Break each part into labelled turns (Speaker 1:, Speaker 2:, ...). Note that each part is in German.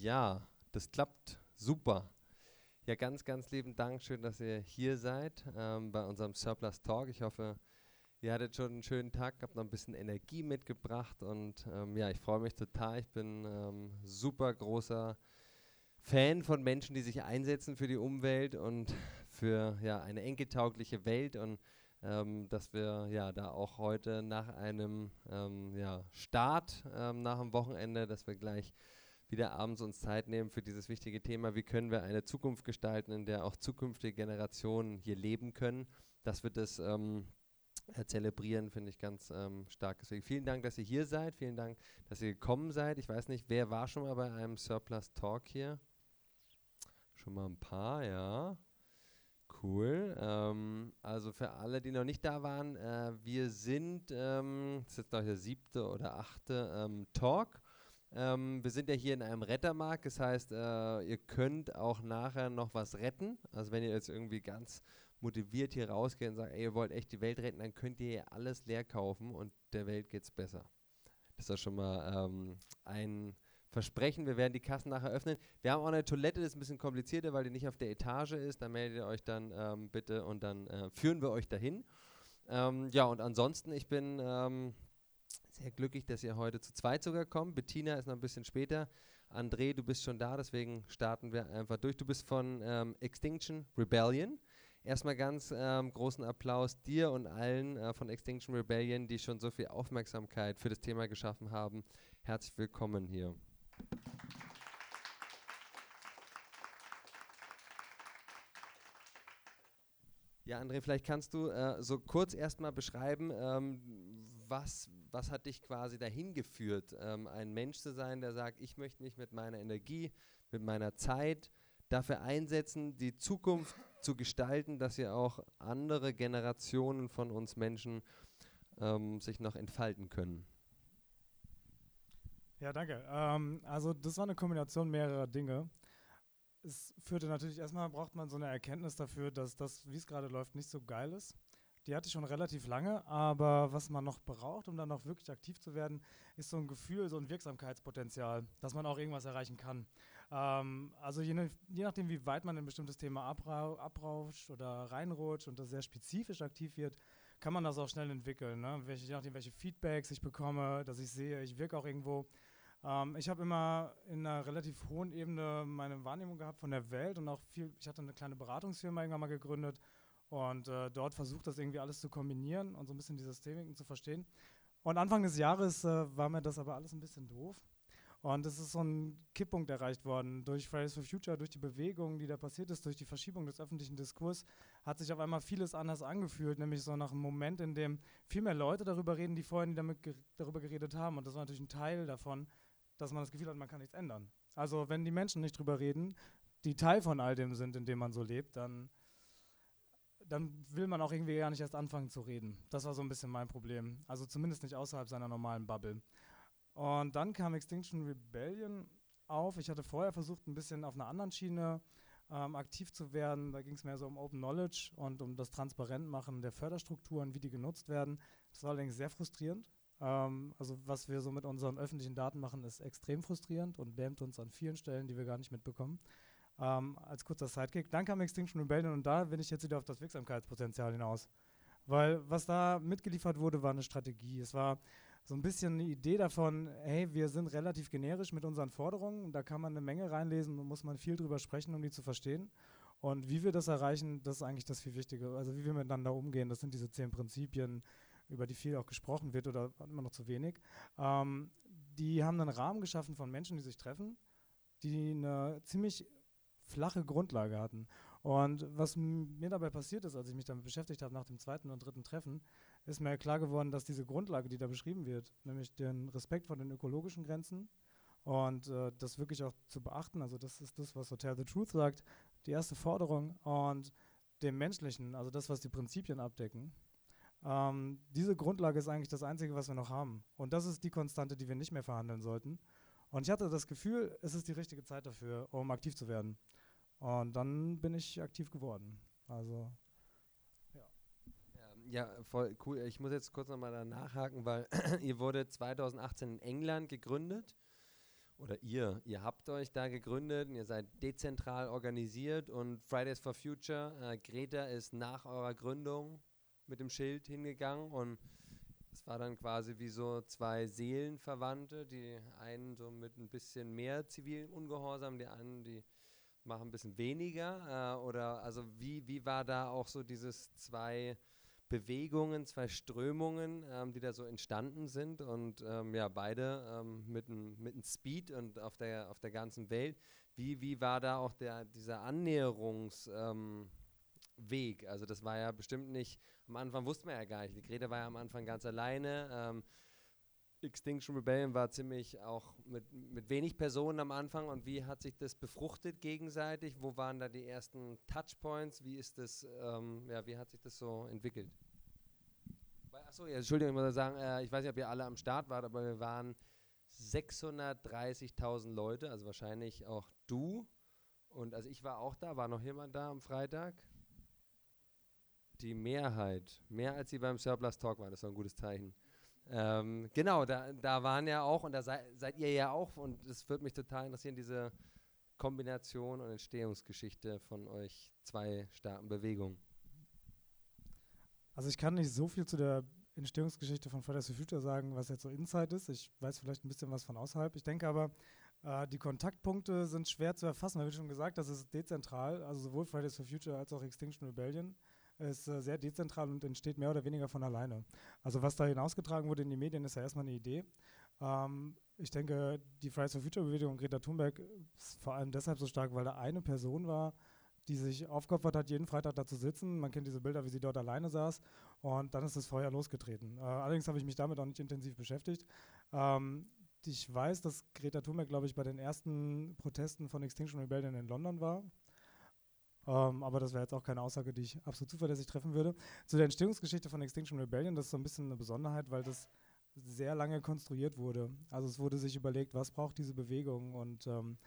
Speaker 1: Ja, das klappt super. Ja, ganz, ganz lieben Dank. Schön, dass ihr hier seid ähm, bei unserem Surplus Talk. Ich hoffe, ihr hattet schon einen schönen Tag, habt noch ein bisschen Energie mitgebracht und ähm, ja, ich freue mich total. Ich bin ähm, super großer Fan von Menschen, die sich einsetzen für die Umwelt und für ja, eine enkeltaugliche Welt und ähm, dass wir ja da auch heute nach einem ähm, ja, Start ähm, nach dem Wochenende, dass wir gleich wieder abends uns Zeit nehmen für dieses wichtige Thema, wie können wir eine Zukunft gestalten, in der auch zukünftige Generationen hier leben können. Das wird es ähm, zelebrieren, finde ich ganz ähm, stark. Deswegen vielen Dank, dass ihr hier seid. Vielen Dank, dass ihr gekommen seid. Ich weiß nicht, wer war schon mal bei einem Surplus Talk hier? Schon mal ein paar, ja. Cool. Ähm, also für alle, die noch nicht da waren, äh, wir sind, ähm, das ist jetzt glaube ich der siebte oder achte ähm, Talk. Ähm, wir sind ja hier in einem Rettermarkt, das heißt, äh, ihr könnt auch nachher noch was retten. Also wenn ihr jetzt irgendwie ganz motiviert hier rausgeht und sagt, ey, ihr wollt echt die Welt retten, dann könnt ihr hier alles leer kaufen und der Welt geht's besser. Das ist ja schon mal ähm, ein versprechen, wir werden die Kassen nachher öffnen. Wir haben auch eine Toilette, das ist ein bisschen komplizierter, weil die nicht auf der Etage ist. Da meldet ihr euch dann ähm, bitte und dann äh, führen wir euch dahin. Ähm, ja, und ansonsten, ich bin ähm, sehr glücklich, dass ihr heute zu zweit sogar kommt. Bettina ist noch ein bisschen später. André, du bist schon da, deswegen starten wir einfach durch. Du bist von ähm, Extinction Rebellion. Erstmal ganz ähm, großen Applaus dir und allen äh, von Extinction Rebellion, die schon so viel Aufmerksamkeit für das Thema geschaffen haben. Herzlich willkommen hier. Ja, André, vielleicht kannst du äh, so kurz erstmal beschreiben, ähm, was, was hat dich quasi dahin geführt, ähm, ein Mensch zu sein, der sagt, ich möchte mich mit meiner Energie, mit meiner Zeit dafür einsetzen, die Zukunft zu gestalten, dass ja auch andere Generationen von uns Menschen ähm, sich noch entfalten können.
Speaker 2: Ja, danke. Ähm, also das war eine Kombination mehrerer Dinge. Es führte natürlich erstmal, braucht man so eine Erkenntnis dafür, dass das, wie es gerade läuft, nicht so geil ist. Die hatte ich schon relativ lange, aber was man noch braucht, um dann auch wirklich aktiv zu werden, ist so ein Gefühl, so ein Wirksamkeitspotenzial, dass man auch irgendwas erreichen kann. Ähm, also je, je, nachdem, wie weit man ein bestimmtes Thema abra abrauscht oder reinrutscht und das sehr spezifisch aktiv wird, kann man das auch schnell entwickeln. Ne? Welche, je nachdem, welche Feedbacks ich bekomme, dass ich sehe, ich wirke auch irgendwo ähm, ich habe immer in einer relativ hohen Ebene meine Wahrnehmung gehabt von der Welt und auch viel, ich hatte eine kleine Beratungsfirma irgendwann mal gegründet und äh, dort versucht, das irgendwie alles zu kombinieren und so ein bisschen die Systemiken zu verstehen. Und Anfang des Jahres äh, war mir das aber alles ein bisschen doof. Und es ist so ein Kipppunkt erreicht worden. Durch Fridays for Future, durch die Bewegung, die da passiert ist, durch die Verschiebung des öffentlichen Diskurs, hat sich auf einmal vieles anders angefühlt. Nämlich so nach einem Moment, in dem viel mehr Leute darüber reden, die vorher nie damit ger darüber geredet haben. Und das war natürlich ein Teil davon, dass man das Gefühl hat, man kann nichts ändern. Also wenn die Menschen nicht drüber reden, die Teil von all dem sind, in dem man so lebt, dann, dann will man auch irgendwie gar nicht erst anfangen zu reden. Das war so ein bisschen mein Problem. Also zumindest nicht außerhalb seiner normalen Bubble. Und dann kam Extinction Rebellion auf. Ich hatte vorher versucht, ein bisschen auf einer anderen Schiene ähm, aktiv zu werden. Da ging es mehr so um Open Knowledge und um das Transparentmachen der Förderstrukturen, wie die genutzt werden. Das war allerdings sehr frustrierend, ähm, also was wir so mit unseren öffentlichen Daten machen, ist extrem frustrierend und lähmt uns an vielen Stellen, die wir gar nicht mitbekommen. Ähm, als kurzer Sidekick. Dann kam Extinction Rebellion und da bin ich jetzt wieder auf das Wirksamkeitspotenzial hinaus. Weil was da mitgeliefert wurde, war eine Strategie. Es war so ein bisschen eine Idee davon, hey, wir sind relativ generisch mit unseren Forderungen, da kann man eine Menge reinlesen und muss man viel drüber sprechen, um die zu verstehen. Und wie wir das erreichen, das ist eigentlich das viel Wichtige. Also wie wir miteinander umgehen, das sind diese zehn Prinzipien, über die viel auch gesprochen wird oder immer noch zu wenig, ähm, die haben einen Rahmen geschaffen von Menschen, die sich treffen, die eine ziemlich flache Grundlage hatten. Und was mir dabei passiert ist, als ich mich damit beschäftigt habe nach dem zweiten und dritten Treffen, ist mir klar geworden, dass diese Grundlage, die da beschrieben wird, nämlich den Respekt vor den ökologischen Grenzen und äh, das wirklich auch zu beachten, also das ist das, was Hotel the Truth sagt, die erste Forderung und dem Menschlichen, also das, was die Prinzipien abdecken, ähm, diese Grundlage ist eigentlich das Einzige, was wir noch haben. Und das ist die Konstante, die wir nicht mehr verhandeln sollten. Und ich hatte das Gefühl, es ist die richtige Zeit dafür, um aktiv zu werden. Und dann bin ich aktiv geworden. Also,
Speaker 1: ja. Ja, voll cool. Ich muss jetzt kurz nochmal da nachhaken, weil ihr wurde 2018 in England gegründet oder ihr, ihr habt euch da gegründet und ihr seid dezentral organisiert und Fridays for Future, äh, Greta ist nach eurer Gründung mit dem Schild hingegangen und es war dann quasi wie so zwei Seelenverwandte, die einen so mit ein bisschen mehr zivilen Ungehorsam, die anderen, die machen ein bisschen weniger. Äh, oder also wie, wie war da auch so dieses zwei Bewegungen, zwei Strömungen, ähm, die da so entstanden sind und ähm, ja, beide ähm, mit einem Speed und auf der, auf der ganzen Welt. Wie, wie war da auch der, dieser Annäherungsweg? Ähm, also das war ja bestimmt nicht, am Anfang wusste man ja gar nicht, die Greta war ja am Anfang ganz alleine. Extinction Rebellion war ziemlich auch mit, mit wenig Personen am Anfang und wie hat sich das befruchtet gegenseitig? Wo waren da die ersten Touchpoints? Wie ist das, ähm, ja, wie hat sich das so entwickelt? Achso, ja, Entschuldigung, ich muss sagen, äh, ich weiß nicht, ob ihr alle am Start wart, aber wir waren 630.000 Leute, also wahrscheinlich auch du. Und also ich war auch da, war noch jemand da am Freitag? Die Mehrheit, mehr als sie beim Surplus Talk waren, das war ein gutes Zeichen. Ähm, genau, da, da waren ja auch, und da sei, seid ihr ja auch, und es würde mich total interessieren, diese Kombination und Entstehungsgeschichte von euch zwei starken Bewegungen.
Speaker 2: Also ich kann nicht so viel zu der Entstehungsgeschichte von Fridays for Future sagen, was jetzt so Insight ist. Ich weiß vielleicht ein bisschen was von außerhalb. Ich denke aber, äh, die Kontaktpunkte sind schwer zu erfassen, weil wie schon gesagt, das ist dezentral, also sowohl Fridays for Future als auch Extinction Rebellion ist äh, sehr dezentral und entsteht mehr oder weniger von alleine. Also was da hinausgetragen wurde in die Medien, ist ja erstmal eine Idee. Ähm, ich denke, die Fridays for Future Bewegung Greta Thunberg ist vor allem deshalb so stark, weil da eine Person war, die sich aufgeopfert hat, jeden Freitag da zu sitzen. Man kennt diese Bilder, wie sie dort alleine saß. Und dann ist das Feuer losgetreten. Äh, allerdings habe ich mich damit auch nicht intensiv beschäftigt. Ähm, ich weiß, dass Greta Thunberg, glaube ich, bei den ersten Protesten von Extinction Rebellion in London war. Ähm, aber das wäre jetzt auch keine Aussage, die ich absolut zuverlässig treffen würde. Zu der Entstehungsgeschichte von Extinction Rebellion, das ist so ein bisschen eine Besonderheit, weil das sehr lange konstruiert wurde. Also es wurde sich überlegt, was braucht diese Bewegung und ähm,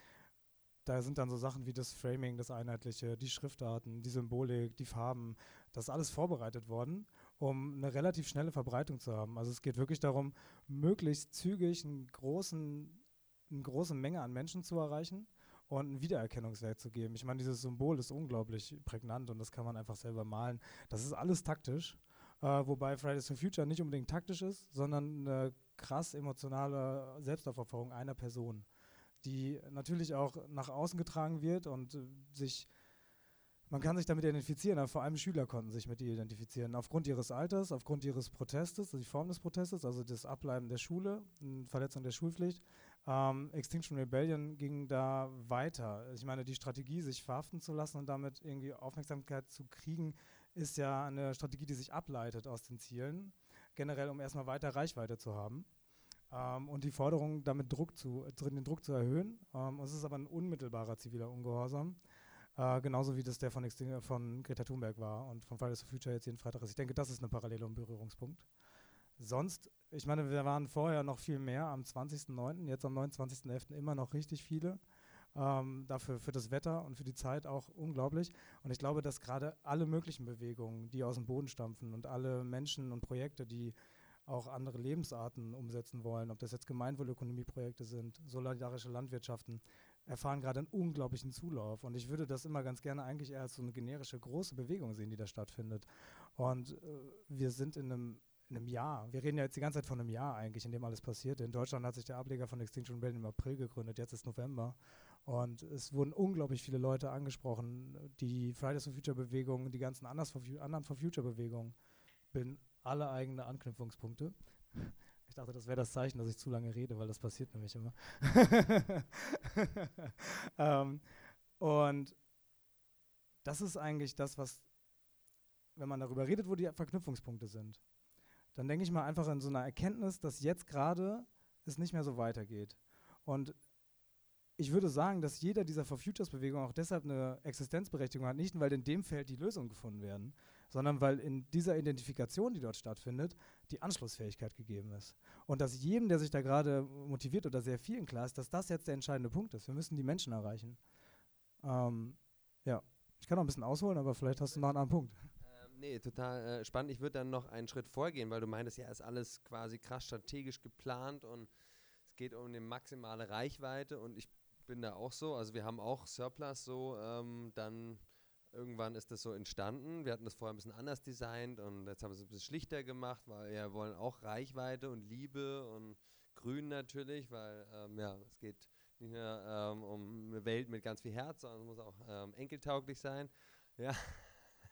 Speaker 2: da sind dann so Sachen wie das Framing, das Einheitliche, die Schriftarten, die Symbolik, die Farben, das ist alles vorbereitet worden, um eine relativ schnelle Verbreitung zu haben. Also es geht wirklich darum, möglichst zügig einen großen, eine große Menge an Menschen zu erreichen und einen Wiedererkennungswert zu geben. Ich meine, dieses Symbol ist unglaublich prägnant und das kann man einfach selber malen. Das ist alles taktisch, äh, wobei Fridays for Future nicht unbedingt taktisch ist, sondern eine krass emotionale Selbstaufopferung einer Person, die natürlich auch nach außen getragen wird und äh, sich man kann sich damit identifizieren, aber vor allem Schüler konnten sich mit ihr identifizieren. Aufgrund ihres Alters, aufgrund ihres Protestes, also die Form des Protestes, also das Ableiben der Schule, Verletzung der Schulpflicht, ähm, Extinction Rebellion ging da weiter. Ich meine, die Strategie, sich verhaften zu lassen und damit irgendwie Aufmerksamkeit zu kriegen, ist ja eine Strategie, die sich ableitet aus den Zielen, generell um erstmal weiter Reichweite zu haben. Ähm, und die Forderung, damit Druck zu, den Druck zu erhöhen. Ähm, es ist aber ein unmittelbarer ziviler Ungehorsam. Äh, genauso wie das der von, von Greta Thunberg war und von Fridays for Future jetzt jeden Freitag ist. Ich denke, das ist eine Parallele und Berührungspunkt. Sonst, ich meine, wir waren vorher noch viel mehr am 20.09., jetzt am 29.11. immer noch richtig viele. Ähm, dafür für das Wetter und für die Zeit auch unglaublich. Und ich glaube, dass gerade alle möglichen Bewegungen, die aus dem Boden stampfen und alle Menschen und Projekte, die auch andere Lebensarten umsetzen wollen, ob das jetzt Gemeinwohlökonomieprojekte sind, solidarische Landwirtschaften, erfahren gerade einen unglaublichen Zulauf. Und ich würde das immer ganz gerne eigentlich eher als so eine generische große Bewegung sehen, die da stattfindet. Und äh, wir sind in einem in einem Jahr. Wir reden ja jetzt die ganze Zeit von einem Jahr eigentlich, in dem alles passiert. In Deutschland hat sich der Ableger von Extinction Rebellion im April gegründet, jetzt ist November. Und es wurden unglaublich viele Leute angesprochen. Die Fridays for Future Bewegung, die ganzen anderen for Future Bewegungen bilden alle eigene Anknüpfungspunkte. Ich dachte, das wäre das Zeichen, dass ich zu lange rede, weil das passiert nämlich immer. ähm, und das ist eigentlich das, was, wenn man darüber redet, wo die Verknüpfungspunkte sind dann denke ich mal einfach in so einer Erkenntnis, dass jetzt gerade es nicht mehr so weitergeht. Und ich würde sagen, dass jeder dieser For Futures Bewegungen auch deshalb eine Existenzberechtigung hat, nicht weil in dem Feld die Lösungen gefunden werden, sondern weil in dieser Identifikation, die dort stattfindet, die Anschlussfähigkeit gegeben ist. Und dass jedem, der sich da gerade motiviert oder sehr vielen klar ist, dass das jetzt der entscheidende Punkt ist. Wir müssen die Menschen erreichen. Ähm, ja, ich kann noch ein bisschen ausholen, aber vielleicht hast du noch einen anderen Punkt
Speaker 1: nee, total äh, spannend. Ich würde dann noch einen Schritt vorgehen, weil du meintest, ja, ist alles quasi krass strategisch geplant und es geht um eine maximale Reichweite und ich bin da auch so. Also wir haben auch Surplus so ähm, dann irgendwann ist das so entstanden. Wir hatten das vorher ein bisschen anders designt und jetzt haben wir es ein bisschen schlichter gemacht, weil wir wollen auch Reichweite und Liebe und Grün natürlich, weil ähm, ja, es geht nicht nur ähm, um eine Welt mit ganz viel Herz, sondern es muss auch ähm, enkeltauglich sein. Ja.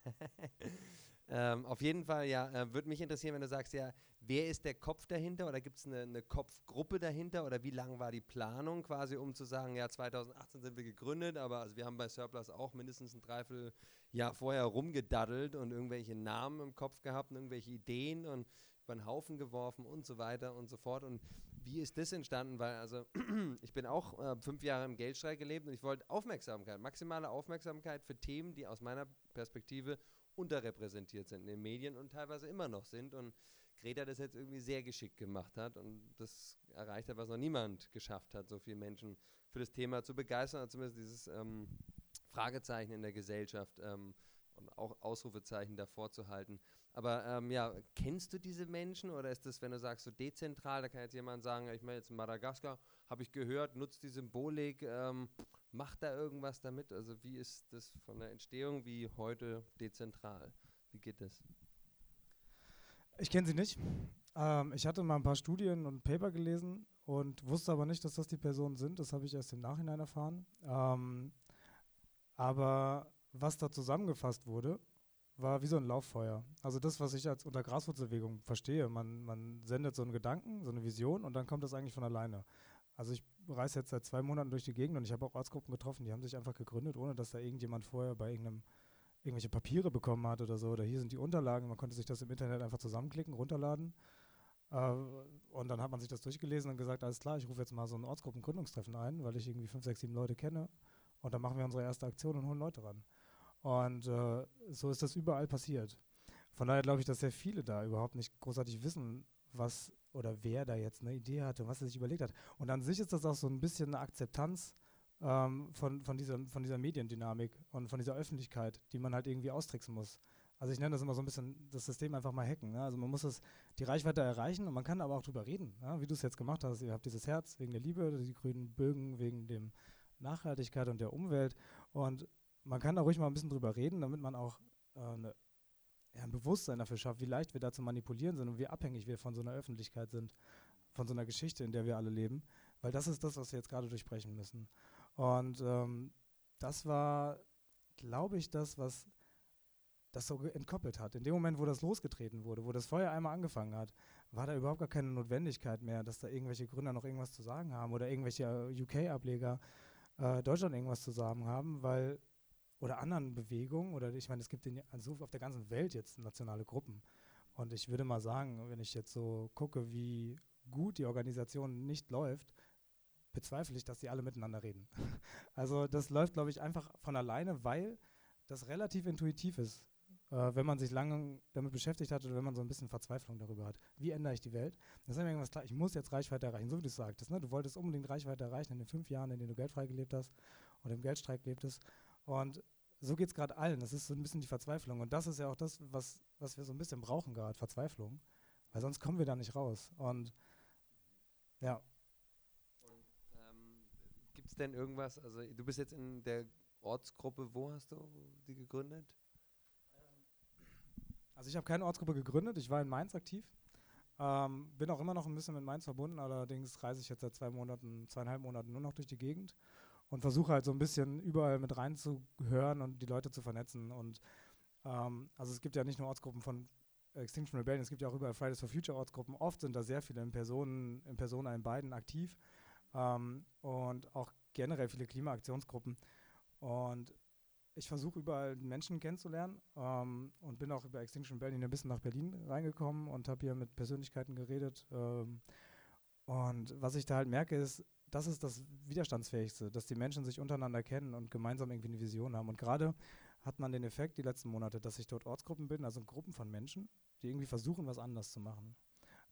Speaker 1: Ähm, auf jeden Fall, ja, äh, würde mich interessieren, wenn du sagst, ja, wer ist der Kopf dahinter oder gibt es eine, eine, Kopfgruppe dahinter oder wie lang war die Planung quasi, um zu sagen, ja, 2018 sind wir gegründet, aber also wir haben bei Surplus auch mindestens ein Dreivierteljahr vorher rumgedaddelt und irgendwelche Namen im Kopf gehabt und irgendwelche Ideen und über den Haufen geworfen und so weiter und so fort. Und wie ist das entstanden? Weil, also, ich bin auch äh, fünf Jahre im Geldstreik gelebt und ich wollte Aufmerksamkeit, maximale Aufmerksamkeit für Themen, die aus meiner Perspektive unterrepräsentiert sind in den Medien und teilweise immer noch sind. Und Greta das jetzt irgendwie sehr geschickt gemacht hat und das erreicht hat, was noch niemand geschafft hat, so viele Menschen für das Thema zu begeistern, zumindest dieses ähm, Fragezeichen in der Gesellschaft ähm, auch Ausrufezeichen davor zu halten. Aber ähm, ja, kennst du diese Menschen oder ist das, wenn du sagst, so dezentral, da kann jetzt jemand sagen, ich meine jetzt in Madagaskar, habe ich gehört, nutzt die Symbolik, ähm, macht da irgendwas damit? Also wie ist das von der Entstehung wie heute dezentral? Wie geht das?
Speaker 2: Ich kenne sie nicht. Ähm, ich hatte mal ein paar Studien und Paper gelesen und wusste aber nicht, dass das die Personen sind. Das habe ich erst im Nachhinein erfahren. Ähm, aber was da zusammengefasst wurde, war wie so ein Lauffeuer. Also das, was ich als unter Graswurzelbewegung verstehe. Man, man sendet so einen Gedanken, so eine Vision und dann kommt das eigentlich von alleine. Also ich reise jetzt seit zwei Monaten durch die Gegend und ich habe auch Ortsgruppen getroffen, die haben sich einfach gegründet, ohne dass da irgendjemand vorher bei irgendeinem irgendwelche Papiere bekommen hat oder so. Oder hier sind die Unterlagen, man konnte sich das im Internet einfach zusammenklicken, runterladen. Äh, und dann hat man sich das durchgelesen und gesagt, alles klar, ich rufe jetzt mal so ein Ortsgruppengründungstreffen ein, weil ich irgendwie fünf, sechs, sieben Leute kenne. Und dann machen wir unsere erste Aktion und holen Leute ran. Und äh, so ist das überall passiert. Von daher glaube ich, dass sehr viele da überhaupt nicht großartig wissen, was oder wer da jetzt eine Idee hatte, was er sich überlegt hat. Und an sich ist das auch so ein bisschen eine Akzeptanz ähm, von, von, dieser, von dieser Mediendynamik und von dieser Öffentlichkeit, die man halt irgendwie austricksen muss. Also ich nenne das immer so ein bisschen das System einfach mal hacken. Ne? Also man muss es, die Reichweite erreichen und man kann aber auch drüber reden, ja? wie du es jetzt gemacht hast. Ihr habt dieses Herz wegen der Liebe, die grünen Bögen wegen dem Nachhaltigkeit und der Umwelt. Und man kann da ruhig mal ein bisschen drüber reden, damit man auch äh, eine, ja, ein Bewusstsein dafür schafft, wie leicht wir da zu manipulieren sind und wie abhängig wir von so einer Öffentlichkeit sind, von so einer Geschichte, in der wir alle leben. Weil das ist das, was wir jetzt gerade durchbrechen müssen. Und ähm, das war, glaube ich, das, was das so entkoppelt hat. In dem Moment, wo das losgetreten wurde, wo das Feuer einmal angefangen hat, war da überhaupt gar keine Notwendigkeit mehr, dass da irgendwelche Gründer noch irgendwas zu sagen haben oder irgendwelche äh, UK-Ableger äh, Deutschland irgendwas zu sagen haben, weil oder anderen Bewegungen oder ich meine, es gibt in, also auf der ganzen Welt jetzt nationale Gruppen. Und ich würde mal sagen, wenn ich jetzt so gucke, wie gut die Organisation nicht läuft, bezweifle ich, dass die alle miteinander reden. also das läuft, glaube ich, einfach von alleine, weil das relativ intuitiv ist, äh, wenn man sich lange damit beschäftigt hat oder wenn man so ein bisschen Verzweiflung darüber hat. Wie ändere ich die Welt? Das ist mir irgendwas klar, ich muss jetzt Reichweite erreichen, so wie du es sagtest. Ne? Du wolltest unbedingt Reichweite erreichen in den fünf Jahren, in denen du geldfrei gelebt hast oder im Geldstreik lebtest. Und so geht es gerade allen. Das ist so ein bisschen die Verzweiflung. Und das ist ja auch das, was, was wir so ein bisschen brauchen gerade, Verzweiflung. Weil sonst kommen wir da nicht raus. Und ja,
Speaker 1: es denn irgendwas, also du bist jetzt in der Ortsgruppe, wo hast du die gegründet?
Speaker 2: Also ich habe keine Ortsgruppe gegründet, ich war in Mainz aktiv. Ähm, bin auch immer noch ein bisschen mit Mainz verbunden, allerdings reise ich jetzt seit zwei Monaten, zweieinhalb Monaten nur noch durch die Gegend und versuche halt so ein bisschen überall mit reinzuhören und die Leute zu vernetzen. Und ähm, also es gibt ja nicht nur Ortsgruppen von Extinction Rebellion, es gibt ja auch überall Fridays for Future Ortsgruppen. Oft sind da sehr viele in Personen, in Personen in beiden aktiv ähm, und auch generell viele Klimaaktionsgruppen. Und ich versuche überall Menschen kennenzulernen ähm, und bin auch über Extinction Berlin ein bisschen nach Berlin reingekommen und habe hier mit Persönlichkeiten geredet. Ähm, und was ich da halt merke, ist, das ist das Widerstandsfähigste, dass die Menschen sich untereinander kennen und gemeinsam irgendwie eine Vision haben. Und gerade hat man den Effekt die letzten Monate, dass sich dort Ortsgruppen bilden, also Gruppen von Menschen, die irgendwie versuchen, was anders zu machen.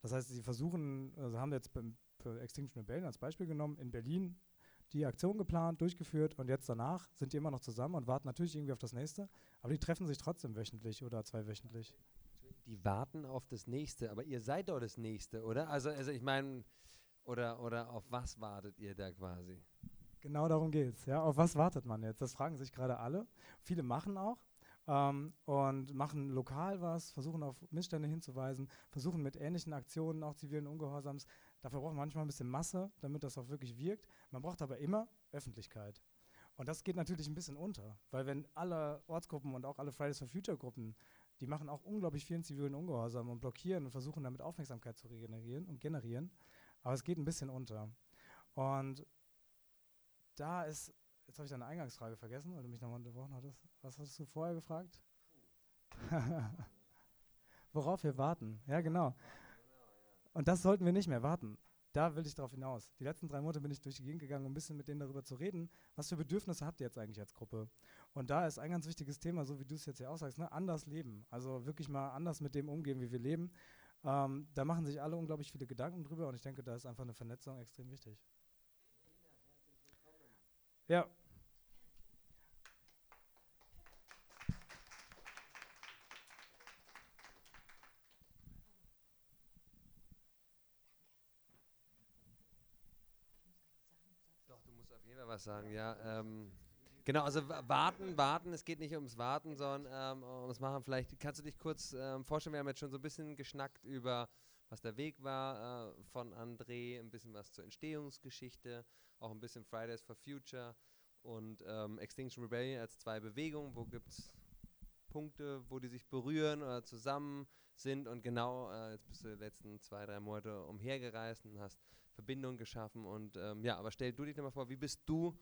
Speaker 2: Das heißt, sie versuchen, also haben jetzt beim für Extinction Rebellion als Beispiel genommen, in Berlin die Aktion geplant, durchgeführt und jetzt danach sind die immer noch zusammen und warten natürlich irgendwie auf das nächste, aber die treffen sich trotzdem wöchentlich oder zweiwöchentlich.
Speaker 1: Die warten auf das nächste, aber ihr seid doch das nächste, oder? Also, also ich meine, Oder, oder auf was wartet ihr da quasi?
Speaker 2: Genau darum geht's. Ja, auf was wartet man jetzt? Das fragen sich gerade alle. Viele machen auch ähm, und machen lokal was, versuchen auf Missstände hinzuweisen, versuchen mit ähnlichen Aktionen auch zivilen Ungehorsams. Dafür braucht man manchmal ein bisschen Masse, damit das auch wirklich wirkt. Man braucht aber immer Öffentlichkeit. Und das geht natürlich ein bisschen unter, weil wenn alle Ortsgruppen und auch alle Fridays for Future Gruppen, die machen auch unglaublich vielen zivilen Ungehorsam und blockieren und versuchen damit Aufmerksamkeit zu regenerieren und generieren, aber es geht ein bisschen unter. Und da ist, jetzt habe ich deine Eingangsfrage vergessen, weil du mich nochmal unterbrochen hattest. Was hast du vorher gefragt? Worauf wir warten. Ja, genau. Und das sollten wir nicht mehr warten. Da will ich darauf hinaus. Die letzten drei Monate bin ich durch die Gegend gegangen, um ein bisschen mit denen darüber zu reden, was für Bedürfnisse habt ihr jetzt eigentlich als Gruppe? Und da ist ein ganz wichtiges Thema, so wie du es jetzt hier aussagst, ne? anders leben. Also wirklich mal anders mit dem umgehen, wie wir leben. Ähm, da machen sich alle unglaublich viele Gedanken drüber und ich denke, da ist einfach eine Vernetzung extrem wichtig. Ja.
Speaker 1: Doch, du musst auf jeden Fall was sagen, ja. Ähm, genau, also warten, warten, es geht nicht ums Warten, sondern ähm, ums Machen. Vielleicht kannst du dich kurz ähm, vorstellen, wir haben jetzt schon so ein bisschen geschnackt über, was der Weg war äh, von André, ein bisschen was zur Entstehungsgeschichte, auch ein bisschen Fridays for Future und ähm, Extinction Rebellion als zwei Bewegungen. Wo gibt es Punkte, wo die sich berühren oder zusammen sind? Und genau, äh, jetzt bist du die letzten zwei, drei Monate umhergereist und hast Verbindungen geschaffen. Und ähm, ja, aber stell du dich nochmal vor, wie bist du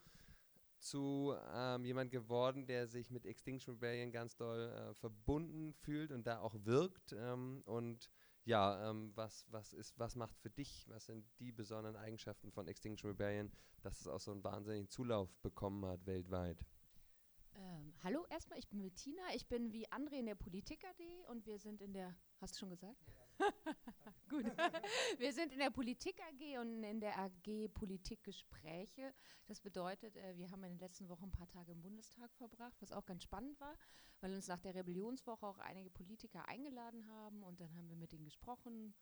Speaker 1: zu ähm, jemand geworden, der sich mit Extinction Rebellion ganz doll äh, verbunden fühlt und da auch wirkt ähm, und ja, ähm, was, was, ist, was macht für dich, was sind die besonderen Eigenschaften von Extinction Rebellion, dass es auch so einen wahnsinnigen Zulauf bekommen hat weltweit?
Speaker 3: Ähm, hallo, erstmal, ich bin Bettina, ich bin wie André in der Politik AG und wir sind in der, hast du schon gesagt? Gut. wir sind in der Politik AG und in der AG Politikgespräche. Das bedeutet, äh, wir haben in den letzten Wochen ein paar Tage im Bundestag verbracht, was auch ganz spannend war, weil uns nach der Rebellionswoche auch einige Politiker eingeladen haben und dann haben wir mit ihnen gesprochen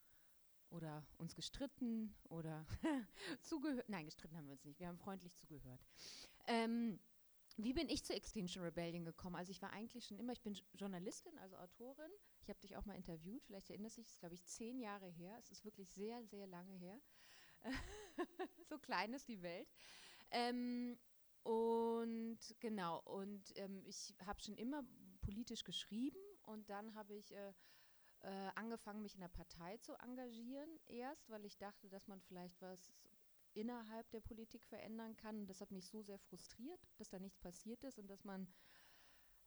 Speaker 3: oder uns gestritten oder zugehört. Nein, gestritten haben wir uns nicht. Wir haben freundlich zugehört. Ähm, wie bin ich zu Extinction Rebellion gekommen? Also ich war eigentlich schon immer, ich bin Journalistin, also Autorin. Ich habe dich auch mal interviewt, vielleicht erinnerst du dich, das ist glaube ich zehn Jahre her. Es ist wirklich sehr, sehr lange her. so klein ist die Welt. Ähm, und genau, und ähm, ich habe schon immer politisch geschrieben und dann habe ich äh, äh, angefangen, mich in der Partei zu engagieren erst, weil ich dachte, dass man vielleicht was innerhalb der Politik verändern kann. Das hat mich so sehr frustriert, dass da nichts passiert ist und dass man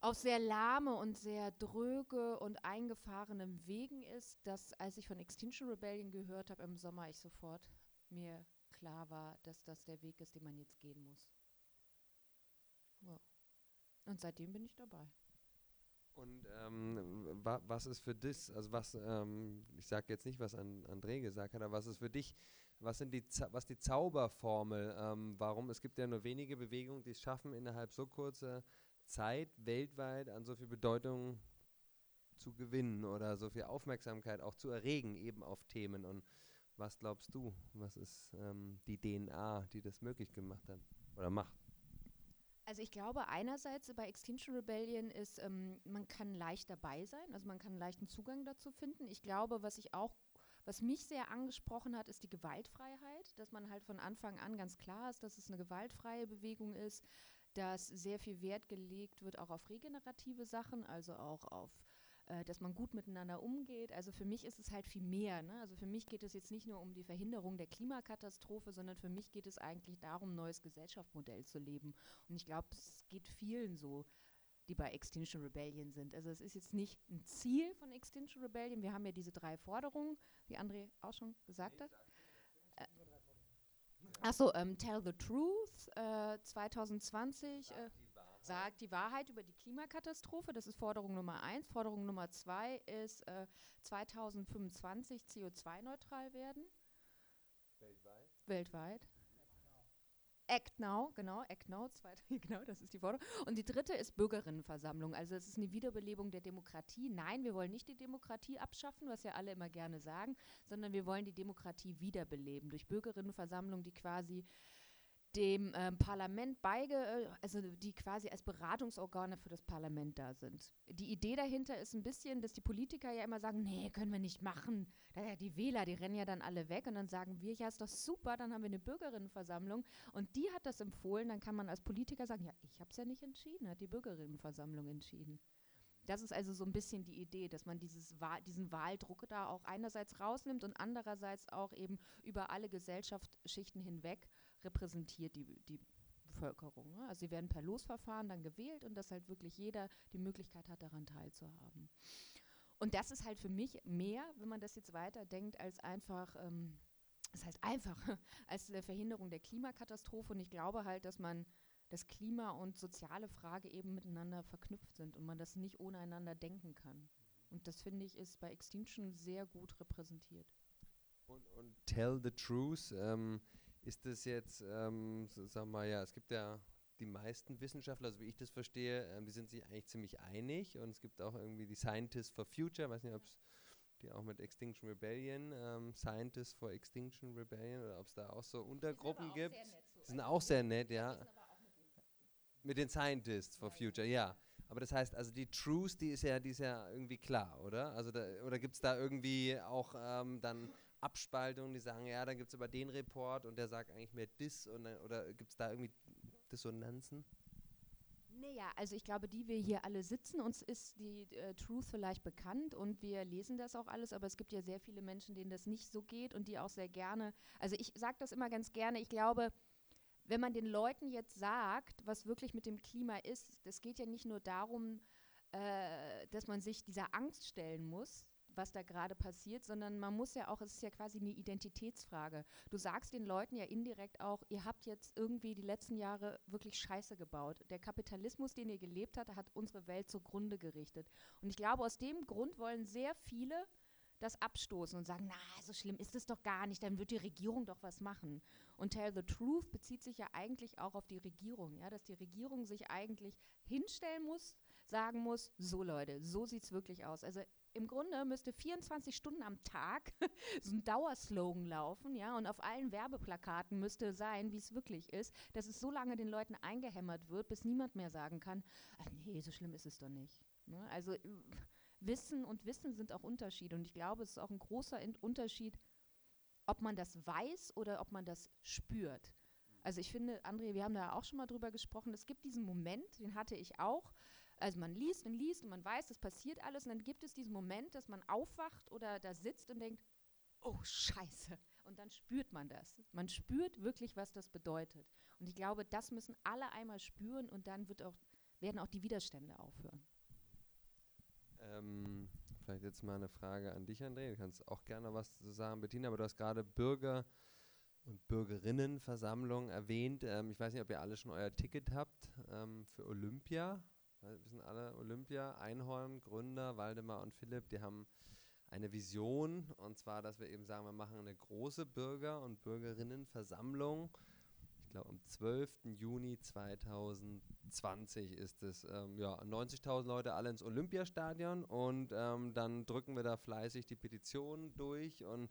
Speaker 3: auf sehr lahme und sehr dröge und eingefahrenen Wegen ist, dass als ich von Extinction Rebellion gehört habe im Sommer, ich sofort mir klar war, dass das der Weg ist, den man jetzt gehen muss. Ja. Und seitdem bin ich dabei.
Speaker 1: Und ähm, wa was ist für dich, also was, ähm, ich sage jetzt nicht, was an André gesagt hat, aber was ist für dich was sind die, was die Zauberformel? Ähm, warum? Es gibt ja nur wenige Bewegungen, die es schaffen, innerhalb so kurzer Zeit weltweit an so viel Bedeutung zu gewinnen oder so viel Aufmerksamkeit auch zu erregen, eben auf Themen. Und was glaubst du, was ist ähm, die DNA, die das möglich gemacht hat oder macht?
Speaker 3: Also ich glaube einerseits bei Extinction Rebellion ist, ähm, man kann leicht dabei sein, also man kann leichten Zugang dazu finden. Ich glaube, was ich auch was mich sehr angesprochen hat, ist die Gewaltfreiheit, dass man halt von Anfang an ganz klar ist, dass es eine gewaltfreie Bewegung ist, dass sehr viel Wert gelegt wird auch auf regenerative Sachen, also auch auf äh, dass man gut miteinander umgeht. Also für mich ist es halt viel mehr. Ne? Also für mich geht es jetzt nicht nur um die Verhinderung der Klimakatastrophe, sondern für mich geht es eigentlich darum, ein neues Gesellschaftsmodell zu leben. Und ich glaube, es geht vielen so die bei Extinction Rebellion sind. Also es ist jetzt nicht ein Ziel von Extinction Rebellion. Wir haben ja diese drei Forderungen, wie André auch schon gesagt hat. Äh, Achso, ähm, Tell the Truth äh, 2020 äh, sagt die Wahrheit über die Klimakatastrophe. Das ist Forderung Nummer eins. Forderung Nummer zwei ist äh, 2025 CO2-neutral werden.
Speaker 1: Weltweit.
Speaker 3: Weltweit. Act Now, genau, Act Now, zweite, genau, das ist die Forderung. Und die dritte ist Bürgerinnenversammlung. Also es ist eine Wiederbelebung der Demokratie. Nein, wir wollen nicht die Demokratie abschaffen, was ja alle immer gerne sagen, sondern wir wollen die Demokratie wiederbeleben durch Bürgerinnenversammlung, die quasi dem ähm, Parlament beige, äh, also die quasi als Beratungsorgane für das Parlament da sind. Die Idee dahinter ist ein bisschen, dass die Politiker ja immer sagen, nee, können wir nicht machen. Ja, die Wähler, die rennen ja dann alle weg und dann sagen wir, ja, ist doch super, dann haben wir eine Bürgerinnenversammlung und die hat das empfohlen, dann kann man als Politiker sagen, ja, ich habe es ja nicht entschieden, hat die Bürgerinnenversammlung entschieden. Das ist also so ein bisschen die Idee, dass man dieses Wahl, diesen Wahldruck da auch einerseits rausnimmt und andererseits auch eben über alle Gesellschaftsschichten hinweg repräsentiert die, die Bevölkerung. Ne? Also sie werden per Losverfahren dann gewählt und dass halt wirklich jeder die Möglichkeit hat, daran teilzuhaben. Und das ist halt für mich mehr, wenn man das jetzt weiterdenkt, als einfach, ähm, das heißt einfach, als eine Verhinderung der Klimakatastrophe. Und ich glaube halt, dass man das Klima und soziale Frage eben miteinander verknüpft sind und man das nicht ohne einander denken kann. Und das finde ich ist bei Extinction sehr gut repräsentiert.
Speaker 1: Und, und Tell the Truth, ähm, ist das jetzt, ähm, so, sagen wir ja, es gibt ja die meisten Wissenschaftler, also wie ich das verstehe, ähm, die sind sich eigentlich ziemlich einig und es gibt auch irgendwie die Scientists for Future, weiß nicht, ob es die auch mit Extinction Rebellion, ähm, Scientists for Extinction Rebellion oder ob es da auch so Untergruppen gibt. Die sind auch sehr nett, ja. Mit den Scientists for Future, ja. Aber das heißt, also die Truth, die ist ja, die ist ja irgendwie klar, oder? Also da, oder gibt es da irgendwie auch ähm, dann Abspaltungen, die sagen, ja, dann gibt es aber den Report und der sagt eigentlich mehr Dis und, oder gibt es da irgendwie Dissonanzen?
Speaker 3: Naja, also ich glaube, die wir hier alle sitzen, uns ist die äh, Truth vielleicht bekannt und wir lesen das auch alles, aber es gibt ja sehr viele Menschen, denen das nicht so geht und die auch sehr gerne, also ich sage das immer ganz gerne, ich glaube, wenn man den Leuten jetzt sagt, was wirklich mit dem Klima ist, das geht ja nicht nur darum, äh, dass man sich dieser Angst stellen muss, was da gerade passiert, sondern man muss ja auch, es ist ja quasi eine Identitätsfrage. Du sagst den Leuten ja indirekt auch, ihr habt jetzt irgendwie die letzten Jahre wirklich Scheiße gebaut. Der Kapitalismus, den ihr gelebt habt, hat unsere Welt zugrunde gerichtet. Und ich glaube, aus dem Grund wollen sehr viele das abstoßen und sagen, na, so schlimm ist es doch gar nicht, dann wird die Regierung doch was machen. Und Tell the Truth bezieht sich ja eigentlich auch auf die Regierung, ja, dass die Regierung sich eigentlich hinstellen muss, sagen muss, so Leute, so sieht es wirklich aus. Also im Grunde müsste 24 Stunden am Tag so ein Dauerslogan laufen, ja, und auf allen Werbeplakaten müsste sein, wie es wirklich ist, dass es so lange den Leuten eingehämmert wird, bis niemand mehr sagen kann, ach nee, so schlimm ist es doch nicht. Ne? Also Wissen und Wissen sind auch Unterschiede und ich glaube, es ist auch ein großer Unterschied, ob man das weiß oder ob man das spürt. Also ich finde, André, wir haben da auch schon mal drüber gesprochen, es gibt diesen Moment, den hatte ich auch, also man liest und liest und man weiß, das passiert alles und dann gibt es diesen Moment, dass man aufwacht oder da sitzt und denkt, oh Scheiße. Und dann spürt man das. Man spürt wirklich, was das bedeutet. Und ich glaube, das müssen alle einmal spüren und dann wird auch, werden auch die Widerstände aufhören.
Speaker 1: Ähm, vielleicht jetzt mal eine Frage an dich, André. Du kannst auch gerne was zu sagen, Bettina, aber du hast gerade Bürger und Bürgerinnenversammlung erwähnt. Ähm, ich weiß nicht, ob ihr alle schon euer Ticket habt ähm, für Olympia. Wir sind alle Olympia, Einhorn, Gründer, Waldemar und Philipp, die haben eine Vision und zwar, dass wir eben sagen, wir machen eine große Bürger- und Bürgerinnenversammlung. Ich glaube, am 12. Juni 2020 ist es. Ähm, ja, 90.000 Leute alle ins Olympiastadion und ähm, dann drücken wir da fleißig die Petitionen durch und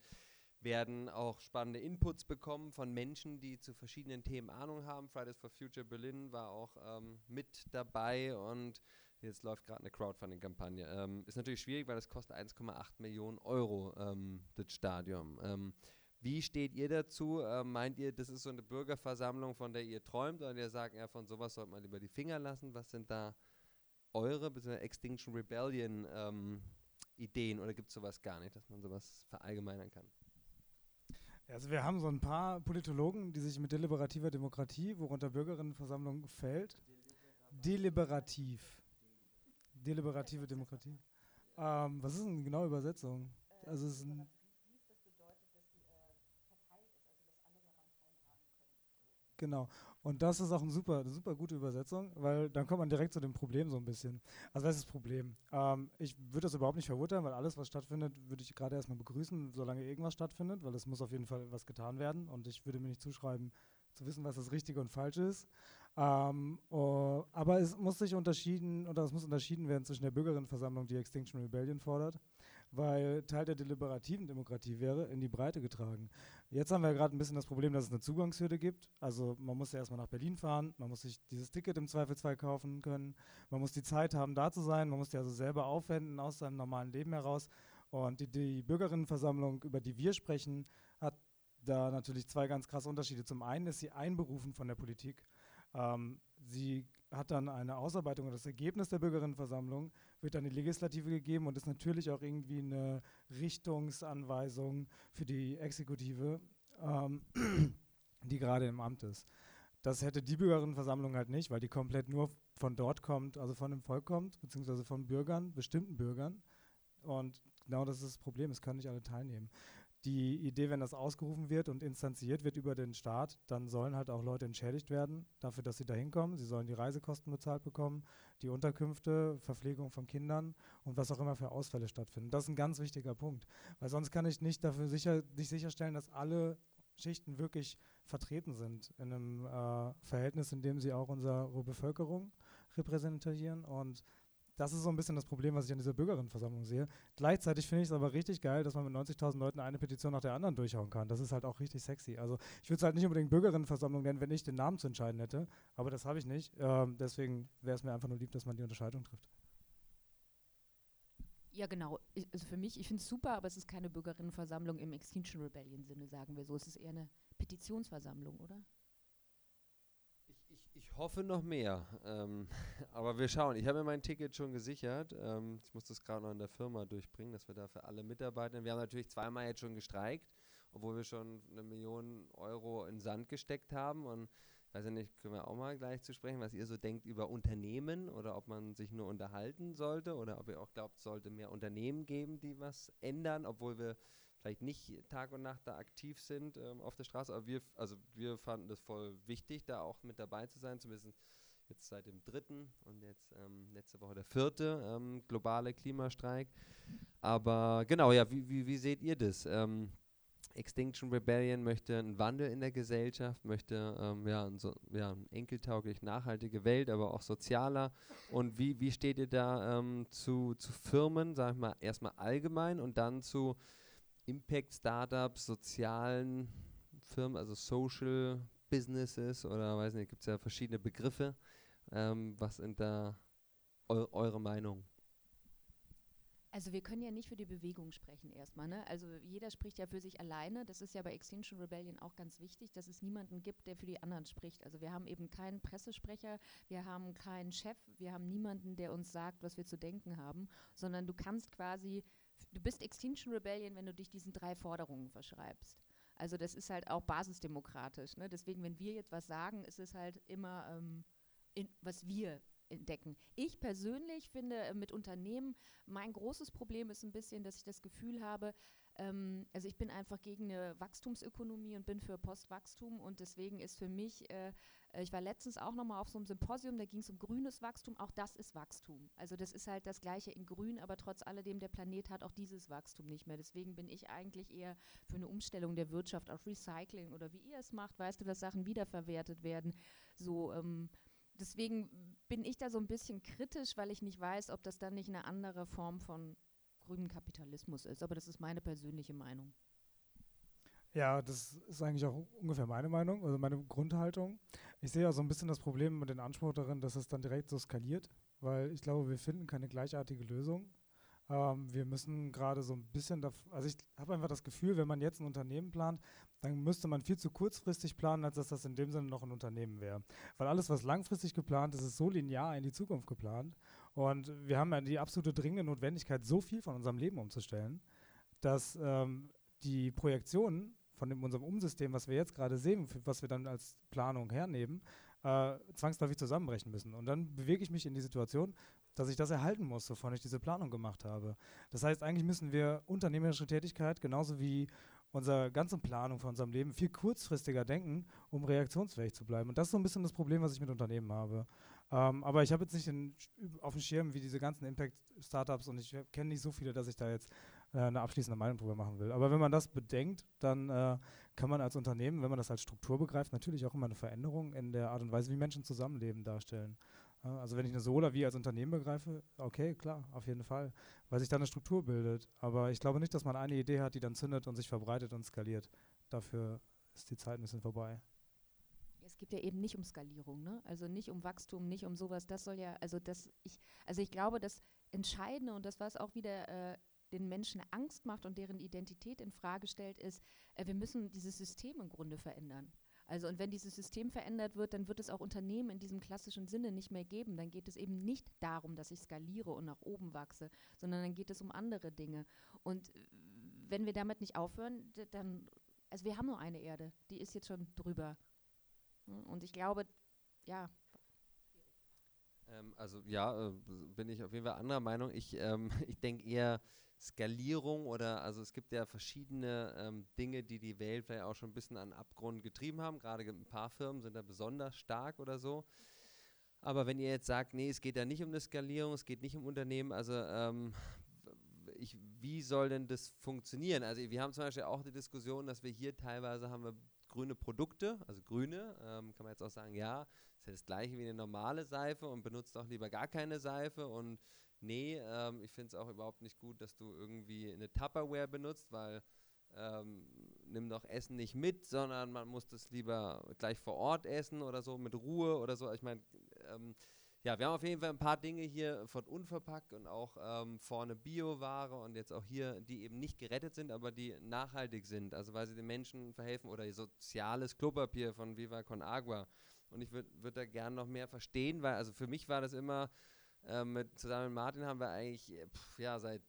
Speaker 1: werden auch spannende Inputs bekommen von Menschen, die zu verschiedenen Themen Ahnung haben. Fridays for Future Berlin war auch ähm, mit dabei und jetzt läuft gerade eine Crowdfunding-Kampagne. Ähm, ist natürlich schwierig, weil es kostet 1,8 Millionen Euro, ähm, das Stadion. Ähm, wie steht ihr dazu? Ähm, meint ihr, das ist so eine Bürgerversammlung, von der ihr träumt, oder ihr sagt, ja, von sowas sollte man lieber die Finger lassen? Was sind da eure, bzw. Extinction Rebellion ähm, Ideen oder gibt es sowas gar nicht, dass man sowas verallgemeinern kann?
Speaker 2: Also wir haben so ein paar Politologen, die sich mit deliberativer Demokratie, worunter Bürgerinnenversammlung fällt, deliberativ, deliberative Demokratie. Ähm, was ist die genaue Übersetzung? Also es ist ein Genau. Und das ist auch eine super, eine super gute Übersetzung, weil dann kommt man direkt zu dem Problem so ein bisschen. Also was ist das Problem? Ähm, ich würde das überhaupt nicht verurteilen, weil alles, was stattfindet, würde ich gerade erstmal begrüßen, solange irgendwas stattfindet, weil es muss auf jeden Fall was getan werden. Und ich würde mir nicht zuschreiben, zu wissen, was das Richtige und Falsche ist. Ähm, oh, aber es muss sich unterschieden, oder es muss unterschieden werden zwischen der Bürgerinnenversammlung, die Extinction Rebellion fordert, weil Teil der deliberativen Demokratie wäre, in die Breite getragen. Jetzt haben wir gerade ein bisschen das Problem, dass es eine Zugangshürde gibt. Also man muss ja erstmal nach Berlin fahren, man muss sich dieses Ticket im Zweifelsfall kaufen können, man muss die Zeit haben, da zu sein, man muss die also selber aufwenden aus seinem normalen Leben heraus. Und die, die Bürgerinnenversammlung, über die wir sprechen, hat da natürlich zwei ganz krasse Unterschiede. Zum einen ist sie einberufen von der Politik. Ähm, sie hat dann eine Ausarbeitung und das Ergebnis der Bürgerinnenversammlung wird dann die Legislative gegeben und ist natürlich auch irgendwie eine Richtungsanweisung für die Exekutive, ähm, die gerade im Amt ist. Das hätte die Bürgerinnenversammlung halt nicht, weil die komplett nur von dort kommt, also von dem Volk kommt, beziehungsweise von Bürgern, bestimmten Bürgern. Und genau das ist das Problem, es können nicht alle teilnehmen die Idee, wenn das ausgerufen wird und instanziert wird über den Staat, dann sollen halt auch Leute entschädigt werden dafür, dass sie da hinkommen. Sie sollen die Reisekosten bezahlt bekommen, die Unterkünfte, Verpflegung von Kindern und was auch immer für Ausfälle stattfinden. Das ist ein ganz wichtiger Punkt, weil sonst kann ich nicht dafür sicher, nicht sicherstellen, dass alle Schichten wirklich vertreten sind in einem äh, Verhältnis, in dem sie auch unsere Bevölkerung repräsentieren und das ist so ein bisschen das Problem, was ich an dieser Bürgerinnenversammlung sehe. Gleichzeitig finde ich es aber richtig geil, dass man mit 90.000 Leuten eine Petition nach der anderen durchhauen kann. Das ist halt auch richtig sexy. Also ich würde es halt nicht unbedingt Bürgerinnenversammlung nennen, wenn ich den Namen zu entscheiden hätte. Aber das habe ich nicht. Ähm, deswegen wäre es mir einfach nur lieb, dass man die Unterscheidung trifft.
Speaker 3: Ja, genau. Ich, also für mich, ich finde es super, aber es ist keine Bürgerinnenversammlung im Extinction Rebellion-Sinne, sagen wir so. Es ist eher eine Petitionsversammlung, oder?
Speaker 1: Ich hoffe noch mehr. Ähm, aber wir schauen. Ich habe mir mein Ticket schon gesichert. Ähm, ich muss das gerade noch in der Firma durchbringen, dass wir da für alle Mitarbeiter. Wir haben natürlich zweimal jetzt schon gestreikt, obwohl wir schon eine Million Euro in Sand gesteckt haben. Und weiß ich nicht, können wir auch mal gleich zu sprechen, was ihr so denkt über Unternehmen oder ob man sich nur unterhalten sollte oder ob ihr auch glaubt, es sollte mehr Unternehmen geben, die was ändern, obwohl wir vielleicht nicht Tag und Nacht da aktiv sind ähm, auf der Straße, aber wir, also wir fanden das voll wichtig, da auch mit dabei zu sein, zumindest jetzt seit dem dritten und jetzt ähm, letzte Woche der vierte ähm, globale Klimastreik. Aber genau, ja, wie, wie, wie seht ihr das? Ähm, Extinction Rebellion möchte einen Wandel in der Gesellschaft, möchte ähm, ja, so, ja, eine enkeltauglich nachhaltige Welt, aber auch sozialer. Und wie, wie steht ihr da ähm, zu, zu Firmen, sag ich mal, erstmal allgemein und dann zu Impact-Startups, sozialen Firmen, also Social Businesses oder weiß nicht, gibt es ja verschiedene Begriffe. Ähm, was sind da eu eure Meinung?
Speaker 3: Also wir können ja nicht für die Bewegung sprechen erstmal. Ne? Also jeder spricht ja für sich alleine. Das ist ja bei Extinction Rebellion auch ganz wichtig, dass es niemanden gibt, der für die anderen spricht. Also wir haben eben keinen Pressesprecher, wir haben keinen Chef, wir haben niemanden, der uns sagt, was wir zu denken haben, sondern du kannst quasi du bist Extinction Rebellion, wenn du dich diesen drei Forderungen verschreibst. Also das ist halt auch basisdemokratisch. Ne? Deswegen, wenn wir jetzt was sagen, ist es halt immer, ähm, in, was wir entdecken. Ich persönlich finde äh, mit Unternehmen, mein großes Problem ist ein bisschen, dass ich das Gefühl habe, ähm, also ich bin einfach gegen eine Wachstumsökonomie und bin für Postwachstum und deswegen ist für mich äh, ich war letztens auch nochmal auf so einem Symposium, da ging es um grünes Wachstum. Auch das ist Wachstum. Also das ist halt das Gleiche in grün, aber trotz alledem, der Planet hat auch dieses Wachstum nicht mehr. Deswegen bin ich eigentlich eher für eine Umstellung der Wirtschaft auf Recycling oder wie ihr es macht, weißt du, dass Sachen wiederverwertet werden. So, ähm, deswegen bin ich da so ein bisschen kritisch, weil ich nicht weiß, ob das dann nicht eine andere Form von grünem Kapitalismus ist. Aber das ist meine persönliche Meinung.
Speaker 2: Ja, das ist eigentlich auch ungefähr meine Meinung, also meine Grundhaltung. Ich sehe ja so ein bisschen das Problem mit dem Anspruch darin, dass es dann direkt so skaliert, weil ich glaube, wir finden keine gleichartige Lösung. Ähm, wir müssen gerade so ein bisschen, also ich habe einfach das Gefühl, wenn man jetzt ein Unternehmen plant, dann müsste man viel zu kurzfristig planen, als dass das in dem Sinne noch ein Unternehmen wäre. Weil alles, was langfristig geplant ist, ist so linear in die Zukunft geplant. Und wir haben ja die absolute dringende Notwendigkeit, so viel von unserem Leben umzustellen, dass ähm, die Projektionen von dem, unserem Umsystem, was wir jetzt gerade sehen, was wir dann als Planung hernehmen, äh, zwangsläufig zusammenbrechen müssen. Und dann bewege ich mich in die Situation, dass ich das erhalten muss, wovon ich diese Planung gemacht habe. Das heißt, eigentlich müssen wir unternehmerische Tätigkeit genauso wie unsere ganze Planung von unserem Leben viel kurzfristiger denken, um reaktionsfähig zu bleiben. Und das ist so ein bisschen das Problem, was ich mit Unternehmen habe. Ähm, aber ich habe jetzt nicht den, auf dem Schirm wie diese ganzen Impact-Startups und ich kenne nicht so viele, dass ich da jetzt äh, eine abschließende Meinung drüber machen will. Aber wenn man das bedenkt, dann äh, kann man als Unternehmen, wenn man das als Struktur begreift, natürlich auch immer eine Veränderung in der Art und Weise, wie Menschen zusammenleben, darstellen. Also wenn ich eine Sola wie als Unternehmen begreife, okay, klar, auf jeden Fall, weil sich da eine Struktur bildet. Aber ich glaube nicht, dass man eine Idee hat, die dann zündet und sich verbreitet und skaliert. Dafür ist die Zeit ein bisschen vorbei.
Speaker 3: Es geht ja eben nicht um Skalierung, ne? Also nicht um Wachstum, nicht um sowas. Das soll ja, also das, ich, also ich glaube, das Entscheidende und das, was auch wieder äh, den Menschen Angst macht und deren Identität in Frage stellt, ist, äh, wir müssen dieses System im Grunde verändern. Also und wenn dieses System verändert wird, dann wird es auch Unternehmen in diesem klassischen Sinne nicht mehr geben. Dann geht es eben nicht darum, dass ich skaliere und nach oben wachse, sondern dann geht es um andere Dinge. Und wenn wir damit nicht aufhören, dann, also wir haben nur eine Erde, die ist jetzt schon drüber. Und ich glaube, ja.
Speaker 1: Also ja, äh, bin ich auf jeden Fall anderer Meinung. Ich, ähm, ich denke eher, Skalierung oder also es gibt ja verschiedene ähm, Dinge, die die Welt vielleicht auch schon ein bisschen an Abgrund getrieben haben. Gerade ein paar Firmen sind da besonders stark oder so. Aber wenn ihr jetzt sagt, nee, es geht ja nicht um eine Skalierung, es geht nicht um Unternehmen, also ähm, ich, wie soll denn das funktionieren? Also wir haben zum Beispiel auch die Diskussion, dass wir hier teilweise haben wir grüne Produkte, also grüne, ähm, kann man jetzt auch sagen, ja, ja das gleiche wie eine normale Seife und benutzt auch lieber gar keine Seife und nee, ähm, ich finde es auch überhaupt nicht gut, dass du irgendwie eine Tupperware benutzt, weil ähm, nimm doch Essen nicht mit, sondern man muss das lieber gleich vor Ort essen oder so, mit Ruhe oder so. Ich meine, ähm, ja, wir haben auf jeden Fall ein paar Dinge hier von unverpackt und auch ähm, vorne Bioware und jetzt auch hier, die eben nicht gerettet sind, aber die nachhaltig sind, also weil sie den Menschen verhelfen oder soziales Klopapier von Viva Con Agua. Und ich würde würd da gerne noch mehr verstehen, weil also für mich war das immer ähm, mit, zusammen mit Martin haben wir eigentlich äh, pf, ja, seit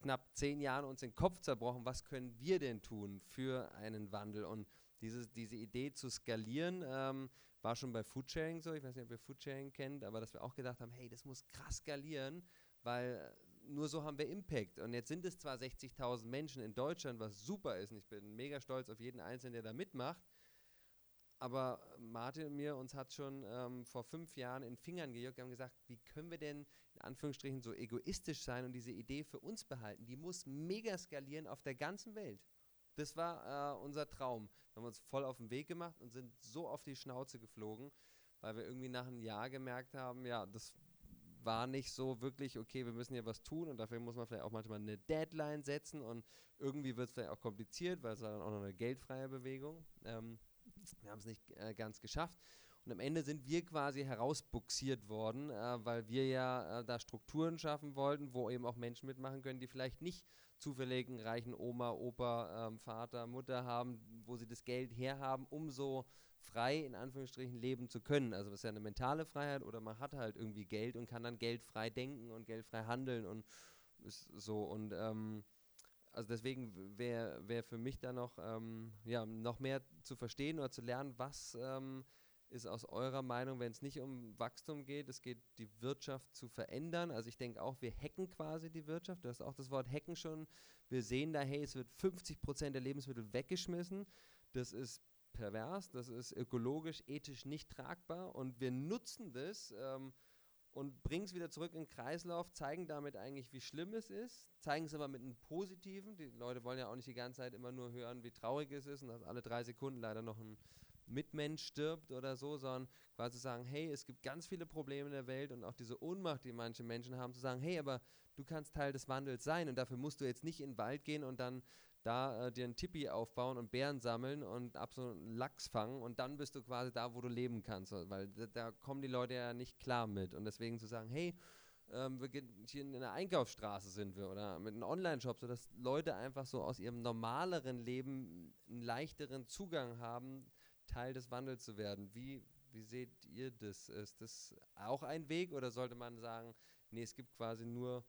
Speaker 1: knapp zehn Jahren uns den Kopf zerbrochen, was können wir denn tun für einen Wandel? Und dieses, diese Idee zu skalieren ähm, war schon bei Foodsharing so. Ich weiß nicht, ob ihr Foodsharing kennt, aber dass wir auch gedacht haben, hey, das muss krass skalieren, weil nur so haben wir Impact. Und jetzt sind es zwar 60.000 Menschen in Deutschland, was super ist, und ich bin mega stolz auf jeden Einzelnen, der da mitmacht, aber Martin und mir, uns hat schon ähm, vor fünf Jahren in Fingern gejuckt. Wir haben gesagt, wie können wir denn in Anführungsstrichen so egoistisch sein und diese Idee für uns behalten? Die muss mega skalieren auf der ganzen Welt. Das war äh, unser Traum. Wir haben uns voll auf den Weg gemacht und sind so auf die Schnauze geflogen, weil wir irgendwie nach einem Jahr gemerkt haben, ja, das war nicht so wirklich, okay, wir müssen hier was tun und dafür muss man vielleicht auch manchmal eine Deadline setzen und irgendwie wird es vielleicht auch kompliziert, weil es dann auch noch eine geldfreie Bewegung. Ähm, wir haben es nicht äh, ganz geschafft. Und am Ende sind wir quasi herausbuxiert worden, äh, weil wir ja äh, da Strukturen schaffen wollten, wo eben auch Menschen mitmachen können, die vielleicht nicht zufällig einen reichen Oma, Opa, ähm, Vater, Mutter haben, wo sie das Geld herhaben, um so frei in Anführungsstrichen leben zu können. Also das ist ja eine mentale Freiheit oder man hat halt irgendwie Geld und kann dann geldfrei denken und geldfrei handeln und ist so und ähm, also deswegen wäre wär für mich da noch, ähm, ja, noch mehr zu verstehen oder zu lernen, was ähm, ist aus eurer Meinung, wenn es nicht um Wachstum geht, es geht die Wirtschaft zu verändern. Also ich denke auch, wir hacken quasi die Wirtschaft. Du hast auch das Wort hacken schon. Wir sehen da, hey, es wird 50 Prozent der Lebensmittel weggeschmissen. Das ist pervers, das ist ökologisch, ethisch nicht tragbar und wir nutzen das. Ähm, und bringen es wieder zurück in den Kreislauf, zeigen damit eigentlich, wie schlimm es ist, zeigen es aber mit einem Positiven. Die Leute wollen ja auch nicht die ganze Zeit immer nur hören, wie traurig es ist und dass alle drei Sekunden leider noch ein Mitmensch stirbt oder so, sondern quasi sagen, hey, es gibt ganz viele Probleme in der Welt und auch diese Ohnmacht, die manche Menschen haben, zu sagen, hey, aber du kannst Teil des Wandels sein und dafür musst du jetzt nicht in den Wald gehen und dann da äh, dir ein Tipi aufbauen und Bären sammeln und ab Lachs fangen und dann bist du quasi da, wo du leben kannst, weil da, da kommen die Leute ja nicht klar mit und deswegen zu sagen, hey, ähm, wir gehen hier in einer Einkaufsstraße sind wir oder mit einem Online-Shop, sodass Leute einfach so aus ihrem normaleren Leben einen leichteren Zugang haben, Teil des Wandels zu werden. Wie, wie seht ihr das? Ist das auch ein Weg oder sollte man sagen, nee, es gibt quasi nur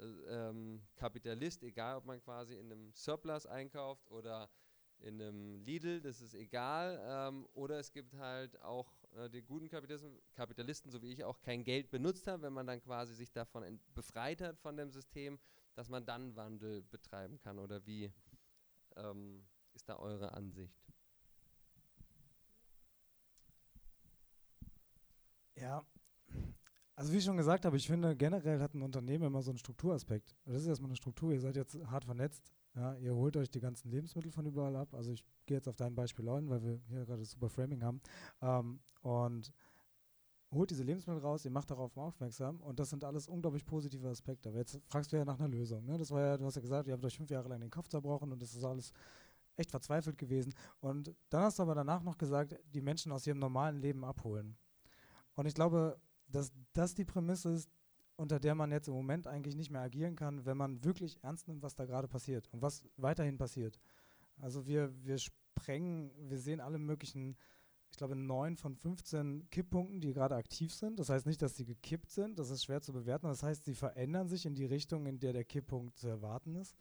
Speaker 1: ähm, Kapitalist, egal ob man quasi in einem Surplus einkauft oder in einem Lidl, das ist egal. Ähm, oder es gibt halt auch äh, die guten Kapitalisten, Kapitalisten, so wie ich auch, kein Geld benutzt haben, wenn man dann quasi sich davon befreit hat von dem System, dass man dann Wandel betreiben kann. Oder wie ähm, ist da eure Ansicht?
Speaker 2: Ja, Also wie ich schon gesagt habe, ich finde generell hat ein Unternehmen immer so einen Strukturaspekt. Das ist erstmal eine Struktur, ihr seid jetzt hart vernetzt, ja, ihr holt euch die ganzen Lebensmittel von überall ab. Also ich gehe jetzt auf dein Beispiel ein, weil wir hier gerade super Framing haben. Ähm, und holt diese Lebensmittel raus, ihr macht darauf aufmerksam und das sind alles unglaublich positive Aspekte. Aber jetzt fragst du ja nach einer Lösung. Ne? Das war ja, du hast ja gesagt, ihr habt euch fünf Jahre lang den Kopf zerbrochen und das ist alles echt verzweifelt gewesen. Und dann hast du aber danach noch gesagt, die Menschen aus ihrem normalen Leben abholen. Und ich glaube, dass das die Prämisse ist, unter der man jetzt im Moment eigentlich nicht mehr agieren kann, wenn man wirklich ernst nimmt, was da gerade passiert und was weiterhin passiert. Also wir, wir sprengen, wir sehen alle möglichen, ich glaube, neun von 15 Kipppunkten, die gerade aktiv sind. Das heißt nicht, dass sie gekippt sind, das ist schwer zu bewerten. Das heißt, sie verändern sich in die Richtung, in der der Kipppunkt zu erwarten ist.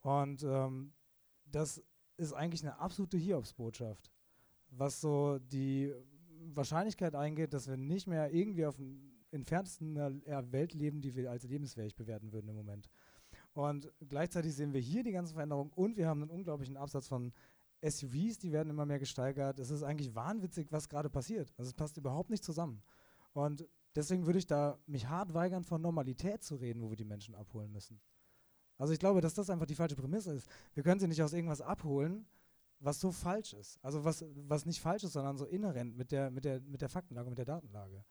Speaker 2: Und ähm, das ist eigentlich eine absolute Hiobsbotschaft, was so die Wahrscheinlichkeit eingeht, dass wir nicht mehr irgendwie auf dem entferntesten Welt leben, die wir als lebensfähig bewerten würden im Moment. Und gleichzeitig sehen wir hier die ganzen Veränderungen und wir haben einen unglaublichen Absatz von SUVs, die werden immer mehr gesteigert. Es ist eigentlich wahnwitzig, was gerade passiert. Also es passt überhaupt nicht zusammen. Und deswegen würde ich da mich hart weigern, von Normalität zu reden, wo wir die Menschen abholen müssen. Also ich glaube, dass das einfach die falsche Prämisse ist. Wir können sie nicht aus irgendwas abholen, was so falsch ist. Also was, was nicht falsch ist, sondern so inhärent mit der, mit, der, mit der Faktenlage, mit der Datenlage.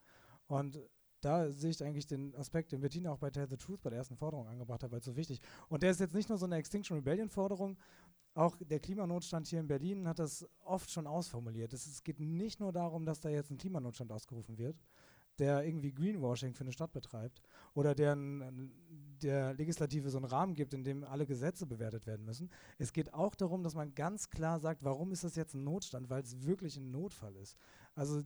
Speaker 2: Und da sehe ich eigentlich den Aspekt, den Bettina auch bei Tell the Truth bei der ersten Forderung angebracht hat, weil es so wichtig. Und der ist jetzt nicht nur so eine Extinction Rebellion Forderung, auch der Klimanotstand hier in Berlin hat das oft schon ausformuliert. Es, geht nicht nur darum, dass da jetzt ein Klimanotstand ausgerufen wird, der irgendwie Greenwashing für eine Stadt betreibt oder der, der Legislative so einen Rahmen gibt, in dem alle Gesetze bewertet werden müssen. Es geht auch darum, dass man ganz klar sagt, warum ist das jetzt ein Notstand, weil es wirklich ein Notfall ist. Also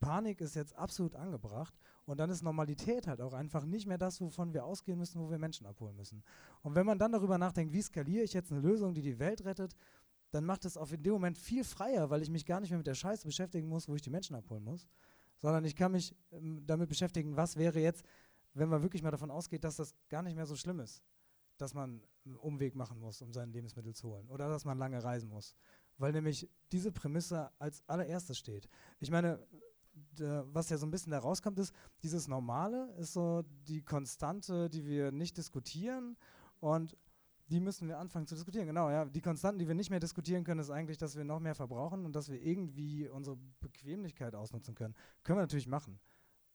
Speaker 2: Panik ist jetzt absolut angebracht und dann ist Normalität halt auch einfach nicht mehr das, wovon wir ausgehen müssen, wo wir Menschen abholen müssen. Und wenn man dann darüber nachdenkt, wie skaliere ich jetzt eine Lösung, die die Welt rettet, dann macht es auf in dem Moment viel freier, weil ich mich gar nicht mehr mit der Scheiße beschäftigen muss, wo ich die Menschen abholen muss, sondern ich kann mich ähm, damit beschäftigen, was wäre jetzt, wenn man wirklich mal davon ausgeht, dass das gar nicht mehr so schlimm ist, dass man einen Umweg machen muss, um sein Lebensmittel zu holen oder dass man lange reisen muss. Weil nämlich diese Prämisse als allererstes steht. Ich meine, was ja so ein bisschen da rauskommt, ist, dieses Normale ist so die Konstante, die wir nicht diskutieren und die müssen wir anfangen zu diskutieren. Genau, ja. Die Konstanten, die wir nicht mehr diskutieren können, ist eigentlich, dass wir noch mehr verbrauchen und dass wir irgendwie unsere Bequemlichkeit ausnutzen können. Können wir natürlich machen.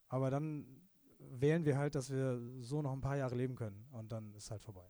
Speaker 2: Aber dann wählen wir halt, dass wir so noch ein paar Jahre leben können und dann ist halt vorbei.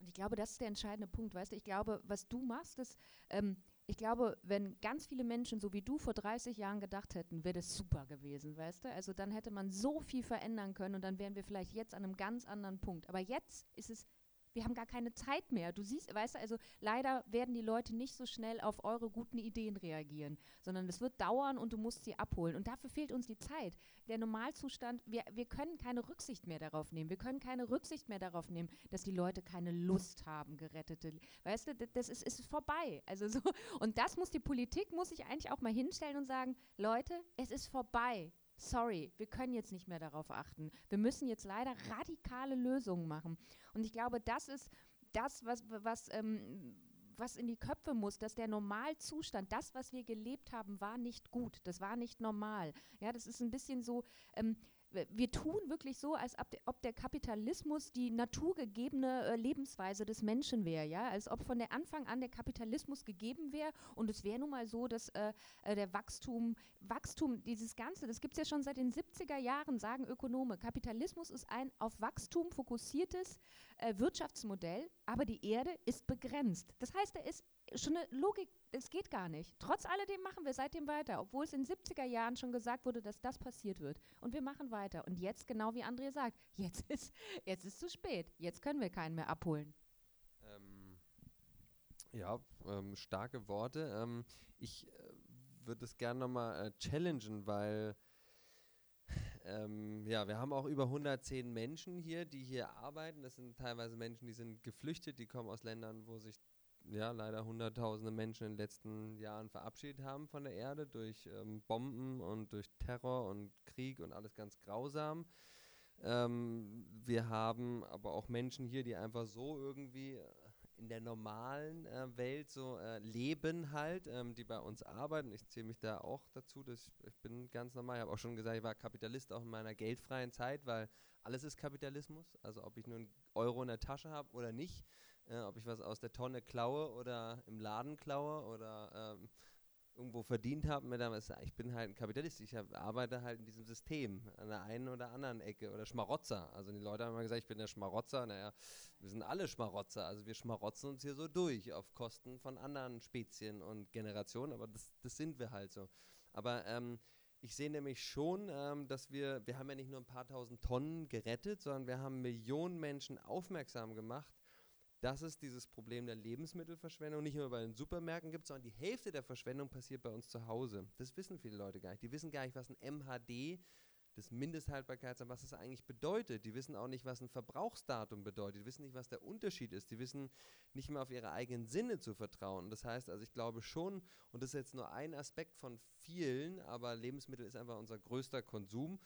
Speaker 3: Und ich glaube, das ist der entscheidende Punkt. Weißt du, ich glaube, was du machst, ist, ähm, ich glaube, wenn ganz viele Menschen so wie du vor 30 Jahren gedacht hätten, wäre das super gewesen, weißt du? Also dann hätte man so viel verändern können und dann wären wir vielleicht jetzt an einem ganz anderen Punkt. Aber jetzt ist es wir haben gar keine Zeit mehr. Du siehst, weißt du, also leider werden die Leute nicht so schnell auf eure guten Ideen reagieren, sondern es wird dauern und du musst sie abholen. Und dafür fehlt uns die Zeit. Der Normalzustand, wir, wir können keine Rücksicht mehr darauf nehmen. Wir können keine Rücksicht mehr darauf nehmen, dass die Leute keine Lust haben, gerettete. Weißt du, das ist, ist vorbei. Also so, und das muss die Politik, muss sich eigentlich auch mal hinstellen und sagen, Leute, es ist vorbei sorry, wir können jetzt nicht mehr darauf achten. Wir müssen jetzt leider radikale Lösungen machen. Und ich glaube, das ist das, was, was, ähm, was in die Köpfe muss, dass der Normalzustand, das, was wir gelebt haben, war nicht gut. Das war nicht normal. Ja, das ist ein bisschen so. Ähm, wir tun wirklich so, als ob der Kapitalismus die naturgegebene äh, Lebensweise des Menschen wäre, ja, als ob von der Anfang an der Kapitalismus gegeben wäre und es wäre nun mal so, dass äh, äh, der Wachstum, Wachstum, dieses Ganze, das gibt es ja schon seit den 70er Jahren, sagen Ökonome, Kapitalismus ist ein auf Wachstum fokussiertes äh, Wirtschaftsmodell, aber die Erde ist begrenzt. Das heißt, da ist schon eine Logik, es geht gar nicht. Trotz alledem machen wir seitdem weiter, obwohl es in den 70er Jahren schon gesagt wurde, dass das passiert wird. Und wir machen weiter. Und jetzt, genau wie André sagt, jetzt ist, jetzt ist zu spät. Jetzt können wir keinen mehr abholen.
Speaker 1: Ähm, ja, ähm, starke Worte. Ähm, ich äh, würde es gerne nochmal äh, challengen, weil ähm, ja, wir haben auch über 110 Menschen hier, die hier arbeiten. Das sind teilweise Menschen, die sind geflüchtet, die kommen aus Ländern, wo sich ja, leider hunderttausende Menschen in den letzten Jahren verabschiedet haben von der Erde durch ähm, Bomben und durch Terror und Krieg und alles ganz grausam. Ähm, wir haben aber auch Menschen hier, die einfach so irgendwie in der normalen äh, Welt so äh, leben halt, ähm, die bei uns arbeiten. Ich zähle mich da auch dazu, dass ich, ich bin ganz normal. Ich habe auch schon gesagt, ich war Kapitalist auch in meiner geldfreien Zeit, weil alles ist Kapitalismus. Also ob ich nur einen Euro in der Tasche habe oder nicht, äh, ob ich was aus der Tonne klaue oder im Laden klaue oder ähm, irgendwo verdient habe, mir damals, ich bin halt ein Kapitalist, ich hab, arbeite halt in diesem System an der einen oder anderen Ecke oder Schmarotzer. Also die Leute haben immer gesagt, ich bin der Schmarotzer. Naja, wir sind alle Schmarotzer. Also wir schmarotzen uns hier so durch auf Kosten von anderen Spezien und Generationen, aber das, das sind wir halt so. Aber ähm, ich sehe nämlich schon, ähm, dass wir, wir haben ja nicht nur ein paar tausend Tonnen gerettet, sondern wir haben Millionen Menschen aufmerksam gemacht, dass es dieses Problem der Lebensmittelverschwendung nicht nur bei den Supermärkten gibt, sondern die Hälfte der Verschwendung passiert bei uns zu Hause. Das wissen viele Leute gar nicht. Die wissen gar nicht, was ein MHD, das Mindesthaltbarkeitsdatum, was das eigentlich bedeutet. Die wissen auch nicht, was ein Verbrauchsdatum bedeutet. Die wissen nicht, was der Unterschied ist. Die wissen nicht mehr auf ihre eigenen Sinne zu vertrauen. Das heißt also, ich glaube schon, und das ist jetzt nur ein Aspekt von vielen, aber Lebensmittel ist einfach unser größter Konsum.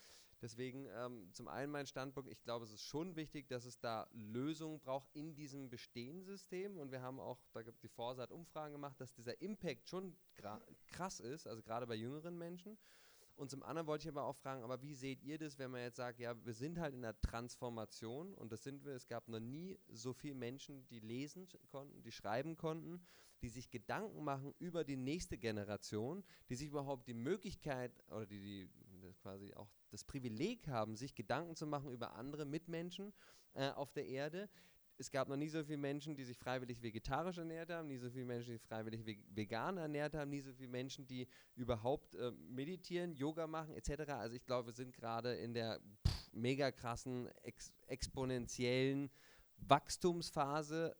Speaker 1: Deswegen ähm, zum einen mein Standpunkt, ich glaube, es ist schon wichtig, dass es da Lösungen braucht in diesem bestehenden System. Und wir haben auch, da gibt die Vorsat Umfragen gemacht, dass dieser Impact schon krass ist, also gerade bei jüngeren Menschen. Und zum anderen wollte ich aber auch fragen, aber wie seht ihr das, wenn man jetzt sagt, ja, wir sind halt in der Transformation und das sind wir, es gab noch nie so viele Menschen, die lesen konnten, die schreiben konnten, die sich Gedanken machen über die nächste Generation, die sich überhaupt die Möglichkeit oder die, die quasi auch das Privileg haben, sich Gedanken zu machen über andere Mitmenschen äh, auf der Erde. Es gab noch nie so viele Menschen, die sich freiwillig vegetarisch ernährt haben, nie so viele Menschen, die sich freiwillig vegan ernährt haben, nie so viele Menschen, die überhaupt äh, meditieren, Yoga machen etc. Also ich glaube, wir sind gerade in der pff, mega krassen, ex exponentiellen Wachstumsphase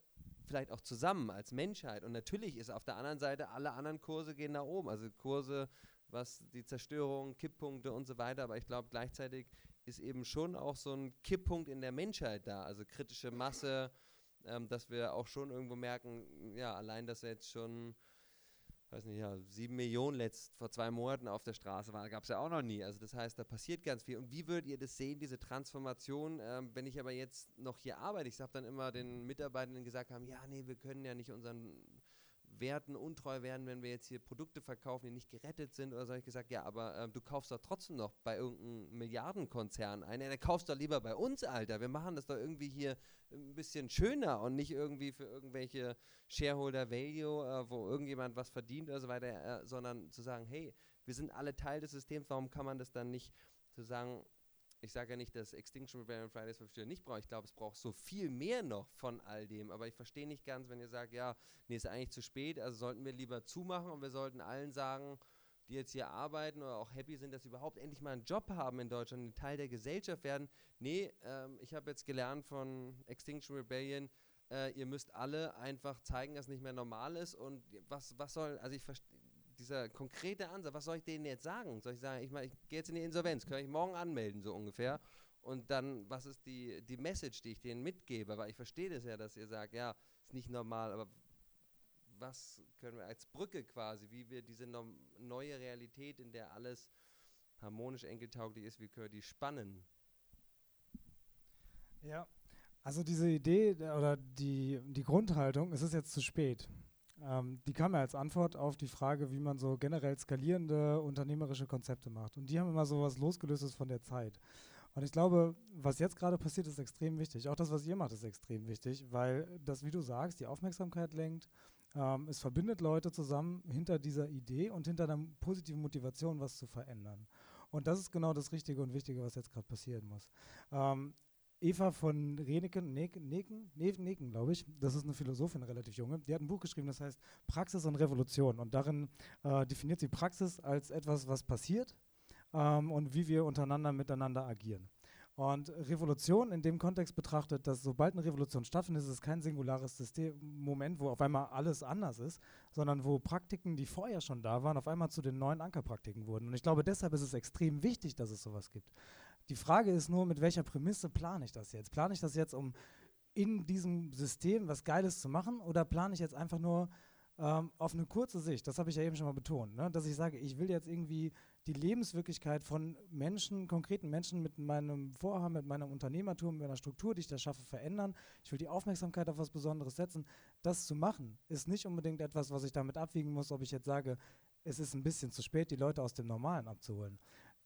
Speaker 1: vielleicht auch zusammen als Menschheit. Und natürlich ist auf der anderen Seite, alle anderen Kurse gehen nach oben. Also Kurse was die Zerstörung, Kipppunkte und so weiter. Aber ich glaube, gleichzeitig ist eben schon auch so ein Kipppunkt in der Menschheit da, also kritische Masse, ähm, dass wir auch schon irgendwo merken, ja, allein, dass jetzt schon, weiß nicht, ja, sieben Millionen letzt vor zwei Monaten auf der Straße waren, gab es ja auch noch nie. Also das heißt, da passiert ganz viel. Und wie würdet ihr das sehen, diese Transformation, ähm, wenn ich aber jetzt noch hier arbeite? Ich habe dann immer den Mitarbeitenden gesagt haben, ja, nee, wir können ja nicht unseren Werten untreu werden, wenn wir jetzt hier Produkte verkaufen, die nicht gerettet sind oder so. Ich gesagt, ja, aber äh, du kaufst doch trotzdem noch bei irgendeinem Milliardenkonzern ein. Ja, dann kaufst doch lieber bei uns, Alter. Wir machen das doch irgendwie hier ein bisschen schöner und nicht irgendwie für irgendwelche Shareholder Value, äh, wo irgendjemand was verdient oder so weiter, äh, sondern zu sagen, hey, wir sind alle Teil des Systems, warum kann man das dann nicht zu sagen, ich sage ja nicht, dass Extinction Rebellion Fridays for Future nicht braucht. Ich glaube, es braucht so viel mehr noch von all dem. Aber ich verstehe nicht ganz, wenn ihr sagt, ja, nee, ist eigentlich zu spät. Also sollten wir lieber zumachen und wir sollten allen sagen, die jetzt hier arbeiten oder auch happy sind, dass sie überhaupt endlich mal einen Job haben in Deutschland, ein Teil der Gesellschaft werden. Nee, ähm, ich habe jetzt gelernt von Extinction Rebellion, äh, ihr müsst alle einfach zeigen, dass es nicht mehr normal ist. Und was, was soll, also ich dieser konkrete Ansatz, was soll ich denen jetzt sagen? Soll ich sagen, ich, mein, ich gehe jetzt in die Insolvenz, kann ich morgen anmelden, so ungefähr? Und dann, was ist die, die Message, die ich denen mitgebe? Weil ich verstehe das ja, dass ihr sagt, ja, ist nicht normal, aber was können wir als Brücke quasi, wie wir diese no neue Realität, in der alles harmonisch enkeltauglich ist, wie können wir die spannen?
Speaker 2: Ja, also diese Idee oder die, die Grundhaltung, es ist jetzt zu spät. Ähm, die kam ja als Antwort auf die Frage, wie man so generell skalierende unternehmerische Konzepte macht. Und die haben immer so was losgelöstes von der Zeit. Und ich glaube, was jetzt gerade passiert, ist extrem wichtig. Auch das, was ihr macht, ist extrem wichtig, weil das, wie du sagst, die Aufmerksamkeit lenkt. Ähm, es verbindet Leute zusammen hinter dieser Idee und hinter einer positiven Motivation, was zu verändern. Und das ist genau das Richtige und Wichtige, was jetzt gerade passieren muss. Ähm, Eva von Reneken, Neken, Neken, Neken glaube ich, das ist eine Philosophin, relativ junge, die hat ein Buch geschrieben, das heißt Praxis und Revolution. Und darin äh, definiert sie Praxis als etwas, was passiert ähm, und wie wir untereinander miteinander agieren. Und Revolution in dem Kontext betrachtet, dass sobald eine Revolution stattfindet, ist es kein singulares System, Moment, wo auf einmal alles anders ist, sondern wo Praktiken, die vorher schon da waren, auf einmal zu den neuen Ankerpraktiken wurden. Und ich glaube, deshalb ist es extrem wichtig, dass es sowas gibt. Die Frage ist nur, mit welcher Prämisse plane ich das jetzt? Plane ich das jetzt, um in diesem System was Geiles zu machen oder plane ich jetzt einfach nur ähm, auf eine kurze Sicht? Das habe ich ja eben schon mal betont, ne? dass ich sage, ich will jetzt irgendwie die Lebenswirklichkeit von Menschen, konkreten Menschen mit meinem Vorhaben, mit meinem Unternehmertum, mit meiner Struktur, die ich da schaffe, verändern. Ich will die Aufmerksamkeit auf was Besonderes setzen. Das zu machen, ist nicht unbedingt etwas, was ich damit abwiegen muss, ob ich jetzt sage, es ist ein bisschen zu spät, die Leute aus dem Normalen abzuholen.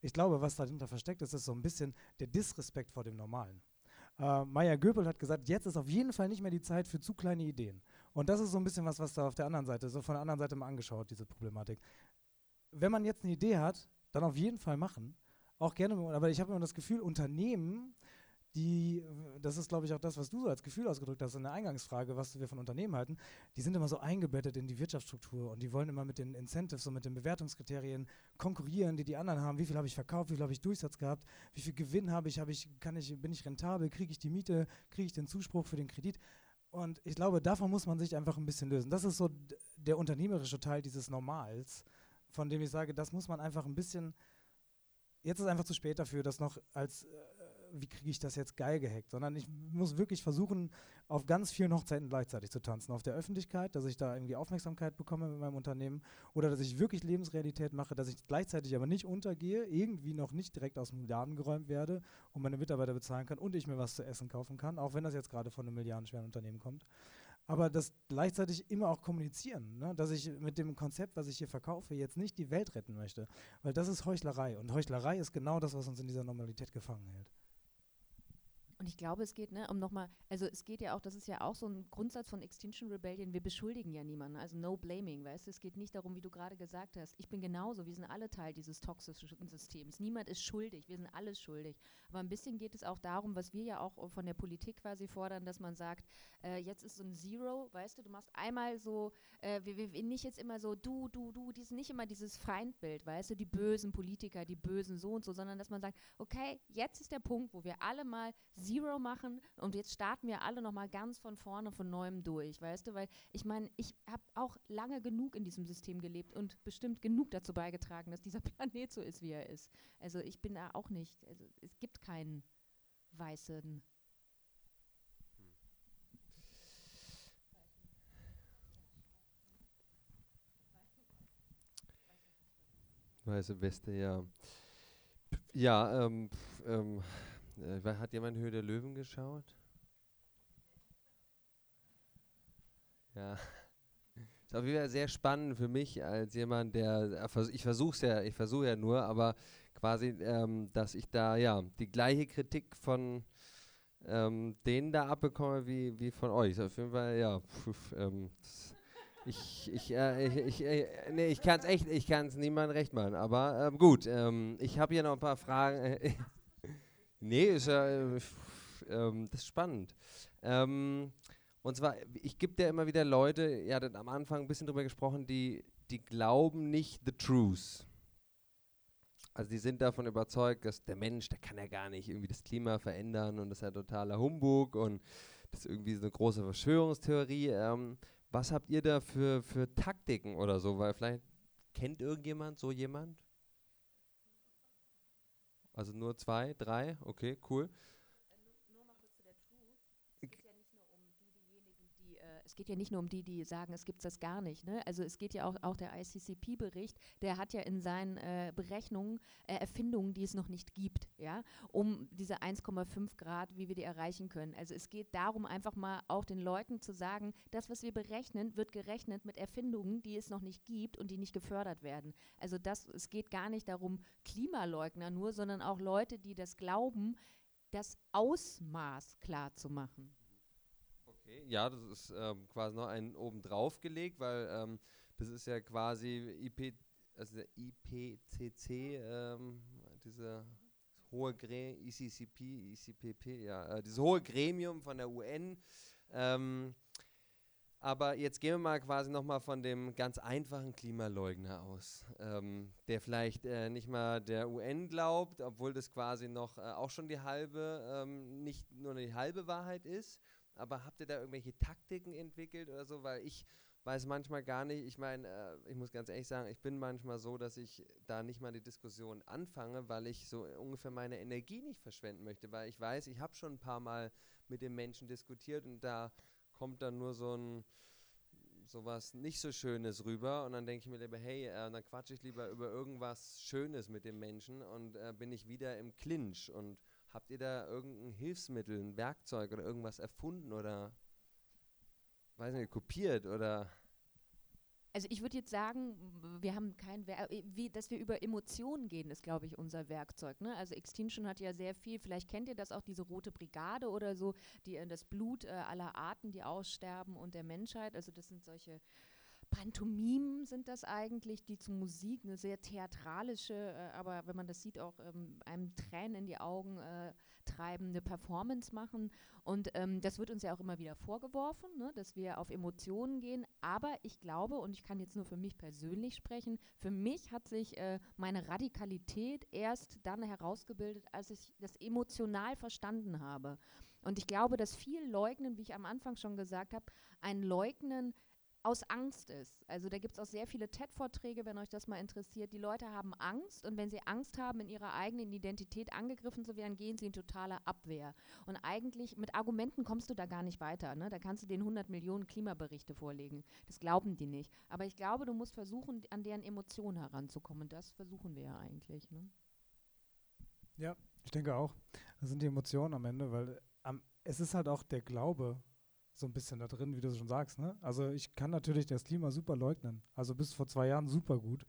Speaker 2: Ich glaube, was dahinter versteckt ist, ist so ein bisschen der Disrespekt vor dem Normalen. Äh, Maya Göbel hat gesagt, jetzt ist auf jeden Fall nicht mehr die Zeit für zu kleine Ideen. Und das ist so ein bisschen was, was da auf der anderen Seite, so von der anderen Seite mal angeschaut, diese Problematik. Wenn man jetzt eine Idee hat, dann auf jeden Fall machen. Auch gerne, aber ich habe immer das Gefühl, Unternehmen die, das ist glaube ich auch das, was du so als Gefühl ausgedrückt hast in der Eingangsfrage, was wir von Unternehmen halten, die sind immer so eingebettet in die Wirtschaftsstruktur und die wollen immer mit den Incentives und mit den Bewertungskriterien konkurrieren, die die anderen haben. Wie viel habe ich verkauft, wie viel habe ich Durchsatz gehabt, wie viel Gewinn habe ich, habe ich, kann ich, bin ich rentabel, kriege ich die Miete, kriege ich den Zuspruch für den Kredit. Und ich glaube, davon muss man sich einfach ein bisschen lösen. Das ist so der unternehmerische Teil dieses Normals, von dem ich sage, das muss man einfach ein bisschen, jetzt ist einfach zu spät dafür, das noch als äh, wie kriege ich das jetzt geil gehackt, sondern ich muss wirklich versuchen, auf ganz vielen Hochzeiten gleichzeitig zu tanzen. Auf der Öffentlichkeit, dass ich da irgendwie Aufmerksamkeit bekomme mit meinem Unternehmen oder dass ich wirklich Lebensrealität mache, dass ich gleichzeitig aber nicht untergehe, irgendwie noch nicht direkt aus dem Laden geräumt werde und meine Mitarbeiter bezahlen kann und ich mir was zu essen kaufen kann, auch wenn das jetzt gerade von einem milliardenschweren Unternehmen kommt aber das gleichzeitig immer auch kommunizieren, ne? dass ich mit dem Konzept, was ich hier verkaufe, jetzt nicht die Welt retten möchte, weil das ist Heuchlerei und Heuchlerei ist genau das, was uns in dieser Normalität gefangen hält.
Speaker 3: Und ich glaube, es geht, ne, um nochmal, also es geht ja auch, das ist ja auch so ein Grundsatz von Extinction Rebellion, wir beschuldigen ja niemanden, also no blaming, weißt du, es geht nicht darum, wie du gerade gesagt hast, ich bin genauso, wir sind alle Teil dieses toxischen Systems, niemand ist schuldig, wir sind alle schuldig, aber ein bisschen geht es auch darum, was wir ja auch von der Politik quasi fordern, dass man sagt, äh, jetzt ist so ein Zero, weißt du, du machst einmal so, äh, wir, wir, nicht jetzt immer so du, du, du, dies, nicht immer dieses Feindbild, weißt du, die bösen Politiker, die bösen so und so, sondern dass man sagt, okay, jetzt ist der Punkt, wo wir alle mal Zero machen und jetzt starten wir alle nochmal ganz von vorne, von neuem durch, weißt du, weil ich meine, ich habe auch lange genug in diesem System gelebt und bestimmt genug dazu beigetragen, dass dieser Planet so ist, wie er ist. Also ich bin da auch nicht, also es gibt keinen weißen
Speaker 1: Weiße Weste, ja. Ja, ähm, ähm, äh, hat jemand Höhe der Löwen geschaut? Ja. Ist auf jeden Fall sehr spannend für mich als jemand, der, äh, ich versuche es ja, ich versuche ja nur, aber quasi, ähm, dass ich da ja die gleiche Kritik von ähm, denen da abbekomme wie, wie von euch. Auf jeden Fall, ja, pf, ähm, ich, ich, äh, ich, ich, äh, nee, ich kann es echt, ich kann es niemandem recht machen. Aber ähm, gut, ähm, ich habe hier noch ein paar Fragen. nee, ist ja, äh, ähm, das ist spannend. Ähm, und zwar, ich gebe ja immer wieder Leute, ihr hattet am Anfang ein bisschen drüber gesprochen, die, die glauben nicht the truth. Also die sind davon überzeugt, dass der Mensch, der kann ja gar nicht irgendwie das Klima verändern und das ist ja totaler Humbug und das ist irgendwie so eine große Verschwörungstheorie. Ähm, was habt ihr da für, für Taktiken oder so? Weil vielleicht kennt irgendjemand so jemand? Also nur zwei, drei? Okay, cool.
Speaker 3: Geht ja nicht nur um die, die sagen, es gibt das gar nicht. Ne? Also es geht ja auch, auch der ICCP-Bericht, der hat ja in seinen äh, Berechnungen äh, Erfindungen, die es noch nicht gibt, ja, um diese 1,5 Grad, wie wir die erreichen können. Also es geht darum, einfach mal auch den Leuten zu sagen, das, was wir berechnen, wird gerechnet mit Erfindungen, die es noch nicht gibt und die nicht gefördert werden. Also das, es geht gar nicht darum, Klimaleugner nur, sondern auch Leute, die das glauben, das Ausmaß klar zu machen.
Speaker 1: Ja, das ist ähm, quasi noch ein obendrauf gelegt, weil ähm, das ist ja quasi IP, also IPCC, ähm, diese hohe Gre ICCP, ICPP, ja, äh, dieses hohe Gremium von der UN. Ähm, aber jetzt gehen wir mal quasi nochmal von dem ganz einfachen Klimaleugner aus, ähm, der vielleicht äh, nicht mal der UN glaubt, obwohl das quasi noch äh, auch schon die halbe, ähm, nicht nur die halbe Wahrheit ist aber habt ihr da irgendwelche Taktiken entwickelt oder so? Weil ich weiß manchmal gar nicht, ich meine, äh, ich muss ganz ehrlich sagen, ich bin manchmal so, dass ich da nicht mal die Diskussion anfange, weil ich so ungefähr meine Energie nicht verschwenden möchte, weil ich weiß, ich habe schon ein paar Mal mit den Menschen diskutiert und da kommt dann nur so ein sowas nicht so Schönes rüber und dann denke ich mir lieber, hey, äh, dann quatsche ich lieber über irgendwas Schönes mit dem Menschen und äh, bin ich wieder im Clinch. Und habt ihr da irgendein Hilfsmittel, ein Werkzeug oder irgendwas erfunden oder, weiß nicht, kopiert oder
Speaker 3: also ich würde jetzt sagen, wir haben kein Werk, äh, wie, dass wir über Emotionen gehen, ist, glaube ich, unser Werkzeug. Ne? Also Extinction hat ja sehr viel, vielleicht kennt ihr das auch, diese rote Brigade oder so, die das Blut äh, aller Arten, die aussterben und der Menschheit. Also das sind solche Pantomimen sind das eigentlich, die zu Musik eine sehr theatralische, äh, aber wenn man das sieht, auch ähm, einem Tränen in die Augen äh, treiben, eine Performance machen. Und ähm, das wird uns ja auch immer wieder vorgeworfen, ne, dass wir auf Emotionen gehen. Aber ich glaube, und ich kann jetzt nur für mich persönlich sprechen, für mich hat sich äh, meine Radikalität erst dann herausgebildet, als ich das emotional verstanden habe. Und ich glaube, dass viel Leugnen, wie ich am Anfang schon gesagt habe, ein Leugnen aus Angst ist. Also da gibt es auch sehr viele TED-Vorträge, wenn euch das mal interessiert. Die Leute haben Angst und wenn sie Angst haben, in ihrer eigenen Identität angegriffen zu werden, gehen sie in totale Abwehr. Und eigentlich mit Argumenten kommst du da gar nicht weiter. Ne? Da kannst du den 100 Millionen Klimaberichte vorlegen. Das glauben die nicht. Aber ich glaube, du musst versuchen, an deren Emotionen heranzukommen. Und das versuchen wir ja eigentlich. Ne?
Speaker 2: Ja, ich denke auch. Das sind die Emotionen am Ende, weil ähm, es ist halt auch der Glaube, so ein bisschen da drin, wie du schon sagst. Ne? Also ich kann natürlich das Klima super leugnen. Also bis vor zwei Jahren super gut.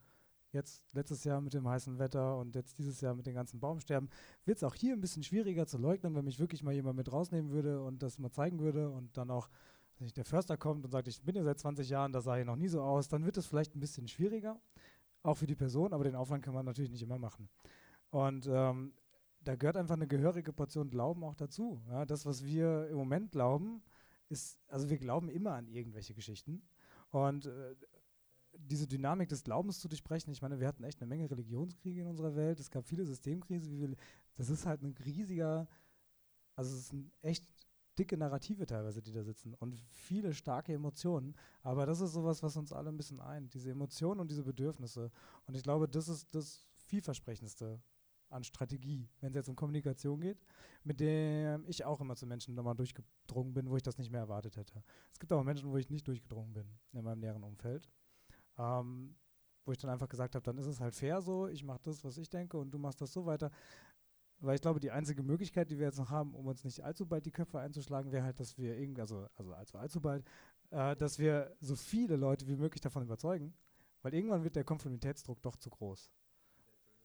Speaker 2: Jetzt letztes Jahr mit dem heißen Wetter und jetzt dieses Jahr mit den ganzen Baumsterben wird es auch hier ein bisschen schwieriger zu leugnen, wenn mich wirklich mal jemand mit rausnehmen würde und das mal zeigen würde und dann auch der Förster kommt und sagt, ich bin hier seit 20 Jahren, das sah hier noch nie so aus, dann wird es vielleicht ein bisschen schwieriger, auch für die Person, aber den Aufwand kann man natürlich nicht immer machen. Und ähm, da gehört einfach eine gehörige Portion Glauben auch dazu. Ja, das, was wir im Moment glauben, ist, also wir glauben immer an irgendwelche Geschichten. Und äh, diese Dynamik des Glaubens zu durchbrechen, ich meine, wir hatten echt eine Menge Religionskriege in unserer Welt, es gab viele Systemkrisen, das ist halt ein riesiger, also es sind echt dicke Narrative teilweise, die da sitzen und viele starke Emotionen, aber das ist sowas, was uns alle ein bisschen eint, diese Emotionen und diese Bedürfnisse. Und ich glaube, das ist das vielversprechendste an Strategie, wenn es jetzt um Kommunikation geht, mit dem ich auch immer zu Menschen nochmal durchgedrungen bin, wo ich das nicht mehr erwartet hätte. Es gibt auch Menschen, wo ich nicht durchgedrungen bin in meinem näheren Umfeld, ähm, wo ich dann einfach gesagt habe, dann ist es halt fair so, ich mache das, was ich denke und du machst das so weiter. Weil ich glaube, die einzige Möglichkeit, die wir jetzt noch haben, um uns nicht allzu bald die Köpfe einzuschlagen, wäre halt, dass wir irgendwie, also, also allzu, allzu bald, äh, dass wir so viele Leute wie möglich davon überzeugen, weil irgendwann wird der Konformitätsdruck doch zu groß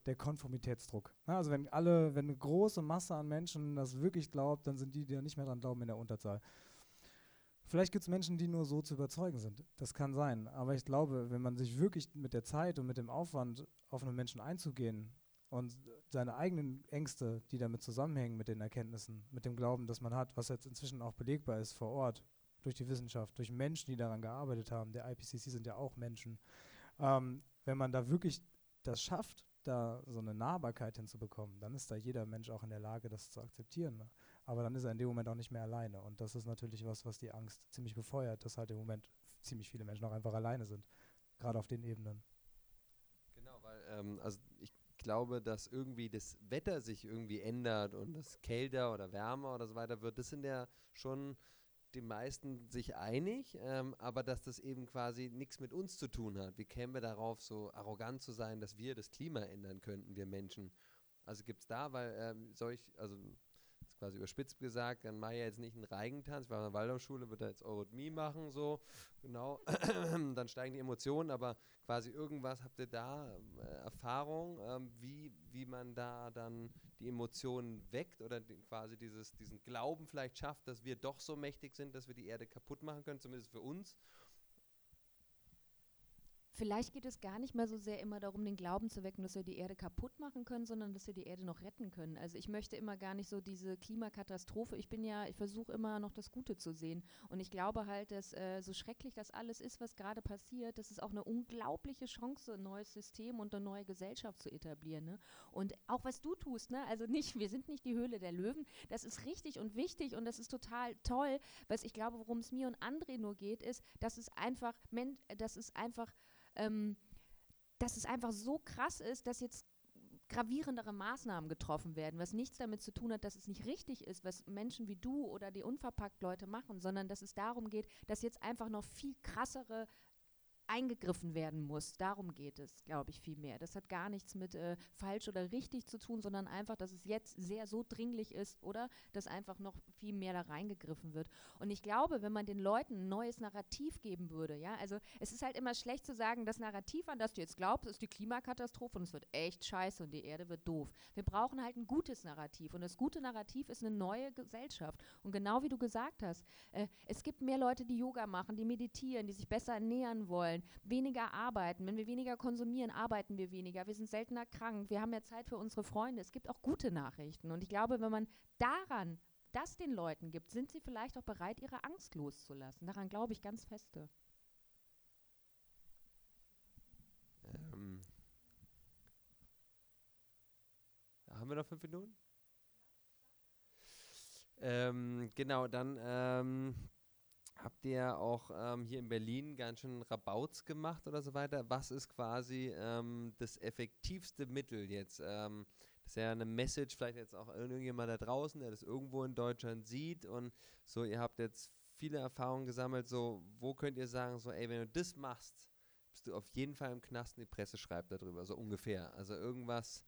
Speaker 2: der Konformitätsdruck. also wenn alle, wenn eine große Masse an Menschen das wirklich glaubt, dann sind die, die nicht mehr dran glauben, in der Unterzahl. Vielleicht gibt es Menschen, die nur so zu überzeugen sind. Das kann sein. Aber ich glaube, wenn man sich wirklich mit der Zeit und mit dem Aufwand auf einen Menschen einzugehen und seine eigenen Ängste, die damit zusammenhängen mit den Erkenntnissen, mit dem Glauben, das man hat, was jetzt inzwischen auch belegbar ist vor Ort, durch die Wissenschaft, durch Menschen, die daran gearbeitet haben, der IPCC sind ja auch Menschen, ähm, wenn man da wirklich das schafft, da so eine Nahbarkeit hinzubekommen, dann ist da jeder Mensch auch in der Lage, das zu akzeptieren. Ne? Aber dann ist er in dem Moment auch nicht mehr alleine. Und das ist natürlich was, was die Angst ziemlich befeuert, dass halt im Moment ziemlich viele Menschen auch einfach alleine sind, gerade auf den Ebenen.
Speaker 1: Genau, weil ähm, also ich glaube, dass irgendwie das Wetter sich irgendwie ändert und es kälter oder wärmer oder so weiter wird. Das sind ja schon die meisten sich einig, ähm, aber dass das eben quasi nichts mit uns zu tun hat. Wie kämen wir darauf, so arrogant zu sein, dass wir das Klima ändern könnten, wir Menschen? Also gibt es da, weil ähm, solch, also quasi überspitzt gesagt, dann mache ich jetzt nicht einen Reigentanz, weil in der Waldorfschule wird er jetzt Eurythmie machen, so, genau, dann steigen die Emotionen, aber quasi irgendwas, habt ihr da äh, Erfahrung, ähm, wie, wie man da dann die Emotionen weckt oder die, quasi dieses, diesen Glauben vielleicht schafft, dass wir doch so mächtig sind, dass wir die Erde kaputt machen können, zumindest für uns
Speaker 3: Vielleicht geht es gar nicht mehr so sehr immer darum, den Glauben zu wecken, dass wir die Erde kaputt machen können, sondern dass wir die Erde noch retten können. Also ich möchte immer gar nicht so diese Klimakatastrophe. Ich bin ja, ich versuche immer noch das Gute zu sehen. Und ich glaube halt, dass äh, so schrecklich das alles ist, was gerade passiert, das ist auch eine unglaubliche Chance, ein neues System und eine neue Gesellschaft zu etablieren. Ne? Und auch was du tust, ne? also nicht, wir sind nicht die Höhle der Löwen, das ist richtig und wichtig und das ist total toll. Was ich glaube, worum es mir und André nur geht, ist, dass es einfach, dass es einfach ähm, dass es einfach so krass ist, dass jetzt gravierendere Maßnahmen getroffen werden, was nichts damit zu tun hat, dass es nicht richtig ist, was Menschen wie du oder die unverpackt Leute machen, sondern dass es darum geht, dass jetzt einfach noch viel krassere eingegriffen werden muss. Darum geht es, glaube ich, viel mehr. Das hat gar nichts mit äh, falsch oder richtig zu tun, sondern einfach, dass es jetzt sehr so dringlich ist oder dass einfach noch viel mehr da reingegriffen wird. Und ich glaube, wenn man den Leuten ein neues Narrativ geben würde, ja, also es ist halt immer schlecht zu sagen, das Narrativ, an das du jetzt glaubst, ist die Klimakatastrophe und es wird echt scheiße und die Erde wird doof. Wir brauchen halt ein gutes Narrativ und das gute Narrativ ist eine neue Gesellschaft. Und genau wie du gesagt hast, äh, es gibt mehr Leute, die Yoga machen, die meditieren, die sich besser ernähren wollen, weniger arbeiten. Wenn wir weniger konsumieren, arbeiten wir weniger. Wir sind seltener krank. Wir haben mehr Zeit für unsere Freunde. Es gibt auch gute Nachrichten. Und ich glaube, wenn man daran das den Leuten gibt, sind sie vielleicht auch bereit, ihre Angst loszulassen. Daran glaube ich ganz feste.
Speaker 1: Ähm, haben wir noch fünf Minuten? Ähm, genau, dann ähm, habt ihr auch ähm, hier in Berlin ganz schön Rabauts gemacht oder so weiter. Was ist quasi ähm, das effektivste Mittel jetzt? Ähm, das ist ja eine Message, vielleicht jetzt auch irgendjemand da draußen, der das irgendwo in Deutschland sieht und so, ihr habt jetzt viele Erfahrungen gesammelt, so, wo könnt ihr sagen, so, ey, wenn du das machst, bist du auf jeden Fall im Knast und die Presse schreibt darüber, so ungefähr. Also irgendwas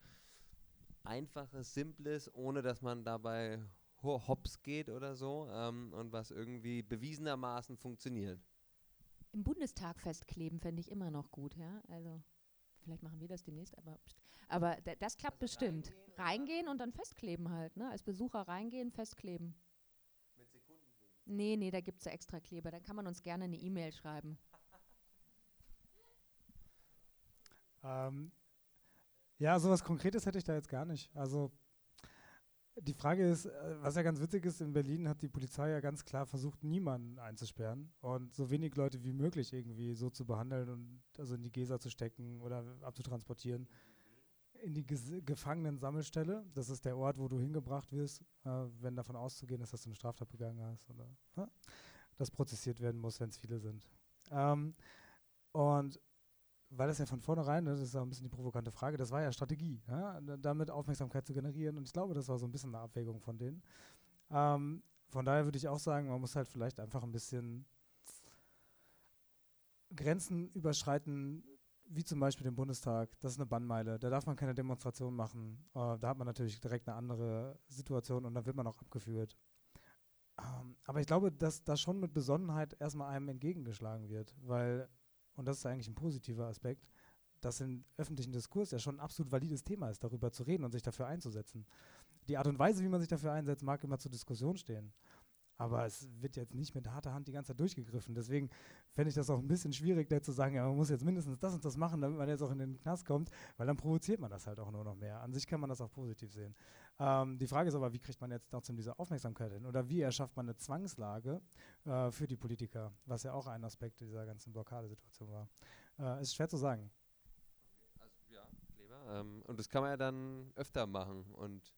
Speaker 1: Einfaches, Simples, ohne dass man dabei hops geht oder so ähm, und was irgendwie bewiesenermaßen funktioniert.
Speaker 3: Im Bundestag festkleben fände ich immer noch gut, ja. Also vielleicht machen wir das demnächst, aber, aber das klappt also bestimmt. Reingehen, reingehen und dann festkleben halt, ne? Als Besucher reingehen, festkleben. Mit Sekundenkleben? Nee, nee, da gibt es ja extra Kleber. Dann kann man uns gerne eine E-Mail schreiben.
Speaker 2: ähm, ja, sowas Konkretes hätte ich da jetzt gar nicht. Also die Frage ist, äh, was ja ganz witzig ist, in Berlin hat die Polizei ja ganz klar versucht, niemanden einzusperren und so wenig Leute wie möglich irgendwie so zu behandeln und also in die Gesa zu stecken oder abzutransportieren. In die Gefangenensammelstelle, das ist der Ort, wo du hingebracht wirst, äh, wenn davon auszugehen ist, dass du eine Straftat begangen hast oder äh, das prozessiert werden muss, wenn es viele sind. Ähm, und weil das ja von vornherein, ne, das ist ja ein bisschen die provokante Frage, das war ja Strategie, ja, damit Aufmerksamkeit zu generieren. Und ich glaube, das war so ein bisschen eine Abwägung von denen. Ähm, von daher würde ich auch sagen, man muss halt vielleicht einfach ein bisschen Grenzen überschreiten, wie zum Beispiel den Bundestag. Das ist eine Bannmeile. Da darf man keine Demonstration machen. Äh, da hat man natürlich direkt eine andere Situation und dann wird man auch abgeführt. Ähm, aber ich glaube, dass da schon mit Besonnenheit erstmal einem entgegengeschlagen wird, weil und das ist eigentlich ein positiver Aspekt, dass im öffentlichen Diskurs ja schon ein absolut valides Thema ist, darüber zu reden und sich dafür einzusetzen. Die Art und Weise, wie man sich dafür einsetzt, mag immer zur Diskussion stehen. Aber es wird jetzt nicht mit harter Hand die ganze Zeit durchgegriffen. Deswegen fände ich das auch ein bisschen schwierig, da zu sagen, ja, man muss jetzt mindestens das und das machen, damit man jetzt auch in den Knast kommt, weil dann provoziert man das halt auch nur noch mehr. An sich kann man das auch positiv sehen. Ähm, die Frage ist aber, wie kriegt man jetzt trotzdem diese Aufmerksamkeit hin? Oder wie erschafft man eine Zwangslage äh, für die Politiker, was ja auch ein Aspekt dieser ganzen Blockadesituation war. Äh, ist schwer zu sagen.
Speaker 1: Also, ja, Kleber. Ähm, und das kann man ja dann öfter machen und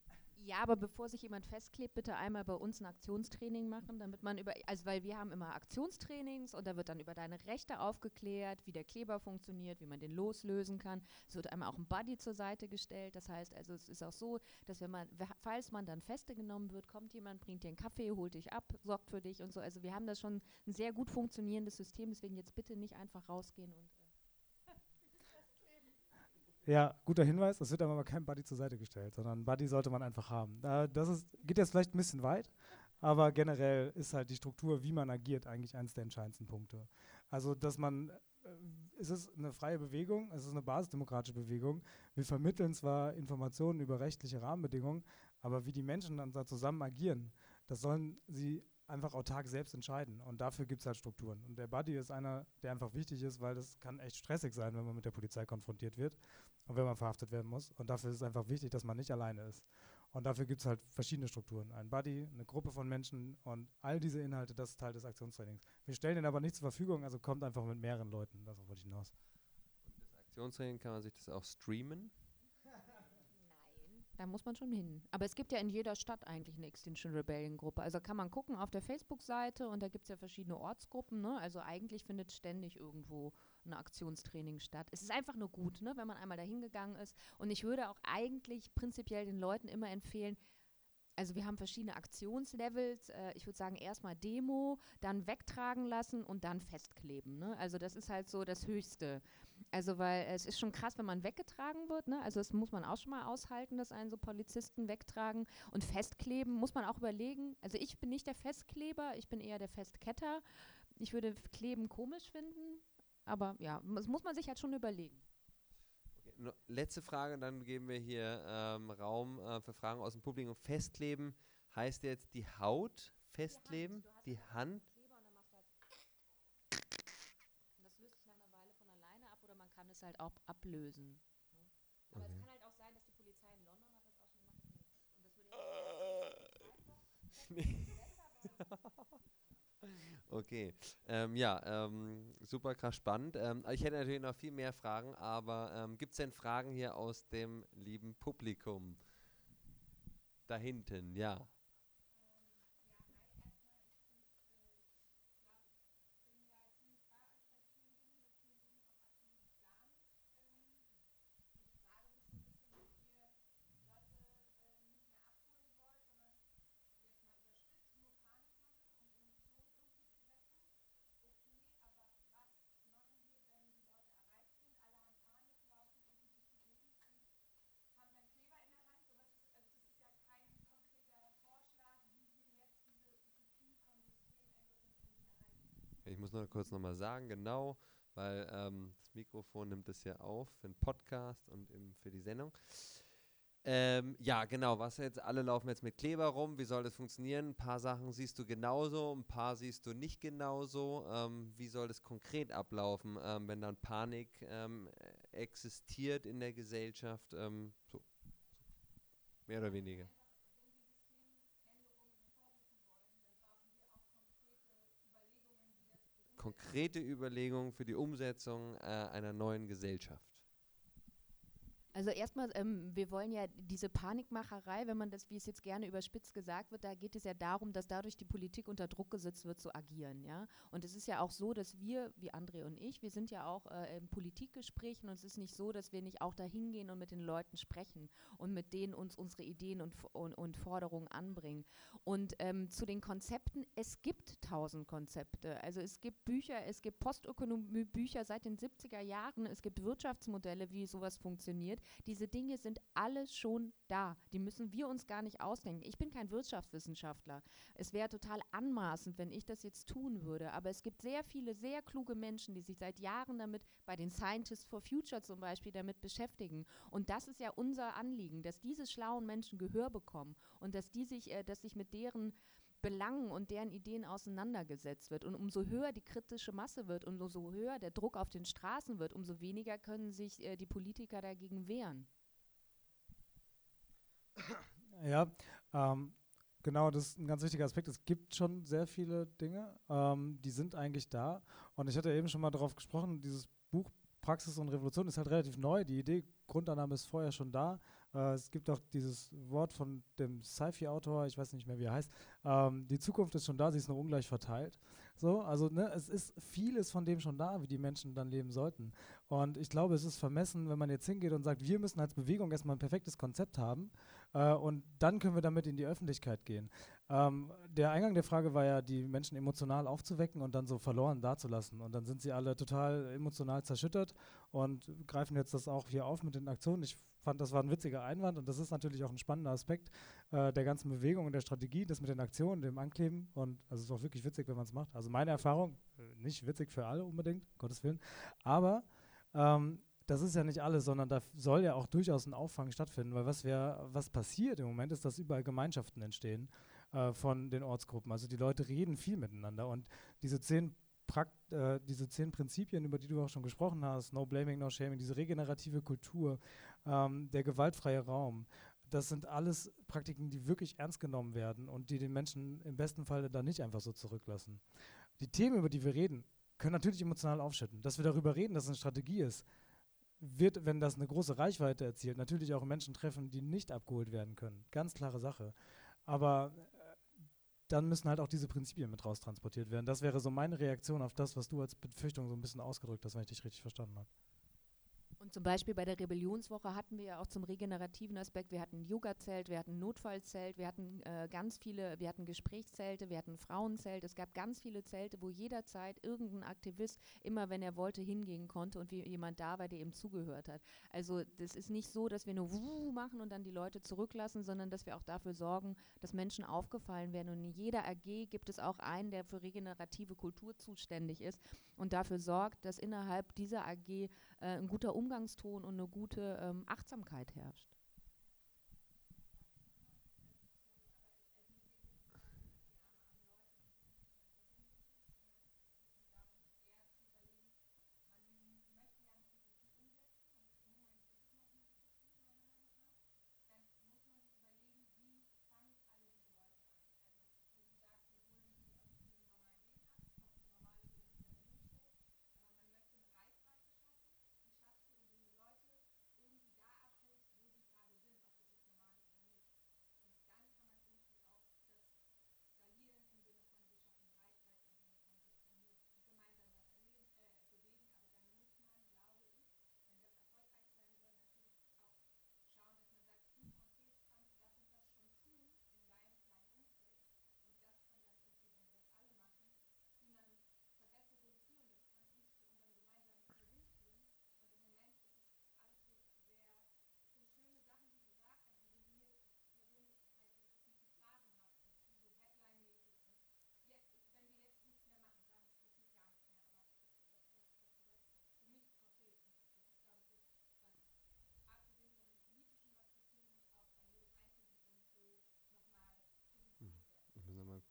Speaker 3: ja, aber bevor sich jemand festklebt, bitte einmal bei uns ein Aktionstraining machen, damit man über, also weil wir haben immer Aktionstrainings und da wird dann über deine Rechte aufgeklärt, wie der Kleber funktioniert, wie man den loslösen kann. Es wird einmal auch ein Buddy zur Seite gestellt. Das heißt, also es ist auch so, dass wenn man, falls man dann feste genommen wird, kommt jemand, bringt dir einen Kaffee, holt dich ab, sorgt für dich und so. Also wir haben da schon ein sehr gut funktionierendes System, deswegen jetzt bitte nicht einfach rausgehen und äh,
Speaker 2: ja, guter Hinweis. Es wird aber kein Buddy zur Seite gestellt, sondern Buddy sollte man einfach haben. das ist, geht jetzt vielleicht ein bisschen weit, aber generell ist halt die Struktur, wie man agiert, eigentlich eines der entscheidendsten Punkte. Also, dass man, äh, es ist eine freie Bewegung, es ist eine basisdemokratische Bewegung. Wir vermitteln zwar Informationen über rechtliche Rahmenbedingungen, aber wie die Menschen dann da zusammen agieren, das sollen sie einfach autark selbst entscheiden. Und dafür gibt es halt Strukturen. Und der Buddy ist einer, der einfach wichtig ist, weil das kann echt stressig sein, wenn man mit der Polizei konfrontiert wird und wenn man verhaftet werden muss. Und dafür ist es einfach wichtig, dass man nicht alleine ist. Und dafür gibt es halt verschiedene Strukturen. Ein Buddy, eine Gruppe von Menschen und all diese Inhalte, das ist Teil des Aktionstrainings. Wir stellen den aber nicht zur Verfügung, also kommt einfach mit mehreren Leuten. Das wollte ich hinaus.
Speaker 1: Und das Aktionstraining kann man sich das auch streamen?
Speaker 3: Da muss man schon hin. Aber es gibt ja in jeder Stadt eigentlich eine Extinction Rebellion Gruppe. Also kann man gucken auf der Facebook-Seite und da gibt es ja verschiedene Ortsgruppen. Ne? Also eigentlich findet ständig irgendwo ein Aktionstraining statt. Es ist einfach nur gut, ne, wenn man einmal dahin gegangen ist. Und ich würde auch eigentlich prinzipiell den Leuten immer empfehlen, also wir haben verschiedene Aktionslevels. Äh, ich würde sagen, erstmal Demo, dann wegtragen lassen und dann festkleben. Ne? Also das ist halt so das Höchste. Also weil es ist schon krass, wenn man weggetragen wird. Ne? Also das muss man auch schon mal aushalten, dass einen so Polizisten wegtragen und festkleben. Muss man auch überlegen. Also ich bin nicht der Festkleber, ich bin eher der Festketter. Ich würde Kleben komisch finden. Aber ja, das muss man sich halt schon überlegen
Speaker 1: letzte Frage, dann geben wir hier ähm, Raum äh, für Fragen aus dem Publikum. Festkleben heißt jetzt die Haut festkleben, die Hand.
Speaker 3: Das löst sich nach einer Weile von alleine ab oder man kann es halt auch ablösen. Aber mhm. es kann halt auch sein, dass die Polizei in London hat das auch schon gemacht. Und das würde ich
Speaker 1: Okay, ähm, ja, ähm, super krass spannend. Ähm, ich hätte natürlich noch viel mehr Fragen, aber ähm, gibt es denn Fragen hier aus dem lieben Publikum? Da hinten, ja. Nur kurz nochmal sagen, genau, weil ähm, das Mikrofon nimmt es ja auf für den Podcast und im, für die Sendung. Ähm, ja, genau, was jetzt, alle laufen jetzt mit Kleber rum, wie soll das funktionieren? Ein paar Sachen siehst du genauso, ein paar siehst du nicht genauso. Ähm, wie soll das konkret ablaufen, ähm, wenn dann Panik ähm, existiert in der Gesellschaft? Ähm, so. Mehr oder weniger. Konkrete Überlegungen für die Umsetzung äh, einer neuen Gesellschaft?
Speaker 3: Also erstmal, ähm, wir wollen ja diese Panikmacherei, wenn man das, wie es jetzt gerne überspitzt gesagt wird, da geht es ja darum, dass dadurch die Politik unter Druck gesetzt wird zu agieren, ja. Und es ist ja auch so, dass wir, wie André und ich, wir sind ja auch äh, in Politikgesprächen und es ist nicht so, dass wir nicht auch da hingehen und mit den Leuten sprechen und mit denen uns unsere Ideen und, und, und Forderungen anbringen. Und ähm, zu den Konzepten, es gibt tausend Konzepte. Also es gibt Bücher, es gibt Postökonomie-Bücher seit den 70er Jahren, es gibt Wirtschaftsmodelle, wie sowas funktioniert. Diese Dinge sind alle schon da. Die müssen wir uns gar nicht ausdenken. Ich bin kein Wirtschaftswissenschaftler. Es wäre total anmaßend, wenn ich das jetzt tun würde. Aber es gibt sehr viele, sehr kluge Menschen, die sich seit Jahren damit, bei den Scientists for Future zum Beispiel, damit beschäftigen. Und das ist ja unser Anliegen, dass diese schlauen Menschen Gehör bekommen und dass die sich, äh, dass sich mit deren Belangen und deren Ideen auseinandergesetzt wird. Und umso höher die kritische Masse wird und umso höher der Druck auf den Straßen wird, umso weniger können sich äh, die Politiker dagegen wehren.
Speaker 2: Ja, ähm, genau, das ist ein ganz wichtiger Aspekt. Es gibt schon sehr viele Dinge, ähm, die sind eigentlich da. Und ich hatte eben schon mal darauf gesprochen, dieses Buch Praxis und Revolution ist halt relativ neu. Die Idee, Grundannahme ist vorher schon da. Äh, es gibt auch dieses Wort von dem Sci-Fi-Autor, ich weiß nicht mehr, wie er heißt. Ähm, die Zukunft ist schon da, sie ist nur ungleich verteilt. So, also ne, es ist vieles von dem schon da, wie die Menschen dann leben sollten. Und ich glaube, es ist vermessen, wenn man jetzt hingeht und sagt, wir müssen als Bewegung erstmal ein perfektes Konzept haben äh, und dann können wir damit in die Öffentlichkeit gehen. Ähm, der Eingang der Frage war ja, die Menschen emotional aufzuwecken und dann so verloren dazulassen. Und dann sind sie alle total emotional zerschüttert und greifen jetzt das auch hier auf mit den Aktionen. Ich fand, das war ein witziger Einwand und das ist natürlich auch ein spannender Aspekt äh, der ganzen Bewegung und der Strategie, das mit den Aktionen, dem Ankleben und also es ist auch wirklich witzig, wenn man es macht. Also meine Erfahrung, äh, nicht witzig für alle unbedingt, Gottes Willen, aber ähm, das ist ja nicht alles, sondern da soll ja auch durchaus ein Auffang stattfinden, weil was, wär, was passiert im Moment ist, dass überall Gemeinschaften entstehen äh, von den Ortsgruppen. Also die Leute reden viel miteinander und diese zehn Prakt, äh, diese zehn Prinzipien, über die du auch schon gesprochen hast, No Blaming, No Shaming, diese regenerative Kultur, ähm, der gewaltfreie Raum, das sind alles Praktiken, die wirklich ernst genommen werden und die den Menschen im besten Fall da nicht einfach so zurücklassen. Die Themen, über die wir reden, können natürlich emotional aufschütten. Dass wir darüber reden, dass es eine Strategie ist, wird, wenn das eine große Reichweite erzielt, natürlich auch Menschen treffen, die nicht abgeholt werden können. Ganz klare Sache. Aber dann müssen halt auch diese Prinzipien mit raustransportiert werden. Das wäre so meine Reaktion auf das, was du als Befürchtung so ein bisschen ausgedrückt hast, wenn ich dich richtig verstanden habe.
Speaker 4: Und zum Beispiel bei der Rebellionswoche hatten wir ja auch zum regenerativen Aspekt, wir hatten ein Yoga-Zelt, wir hatten ein Notfallzelt, wir hatten äh, ganz viele, wir hatten Gesprächszelte, wir hatten ein Frauenzelt, es gab ganz viele Zelte, wo jederzeit irgendein Aktivist immer, wenn er wollte, hingehen konnte und wie jemand da war, der ihm zugehört hat. Also das ist nicht so, dass wir nur Wuh machen und dann die Leute zurücklassen, sondern dass wir auch dafür sorgen, dass Menschen aufgefallen werden. Und in jeder AG gibt es auch einen, der für regenerative Kultur zuständig ist und dafür sorgt, dass innerhalb dieser AG äh, ein guter Umgang Umgangston und eine gute ähm, Achtsamkeit herrscht.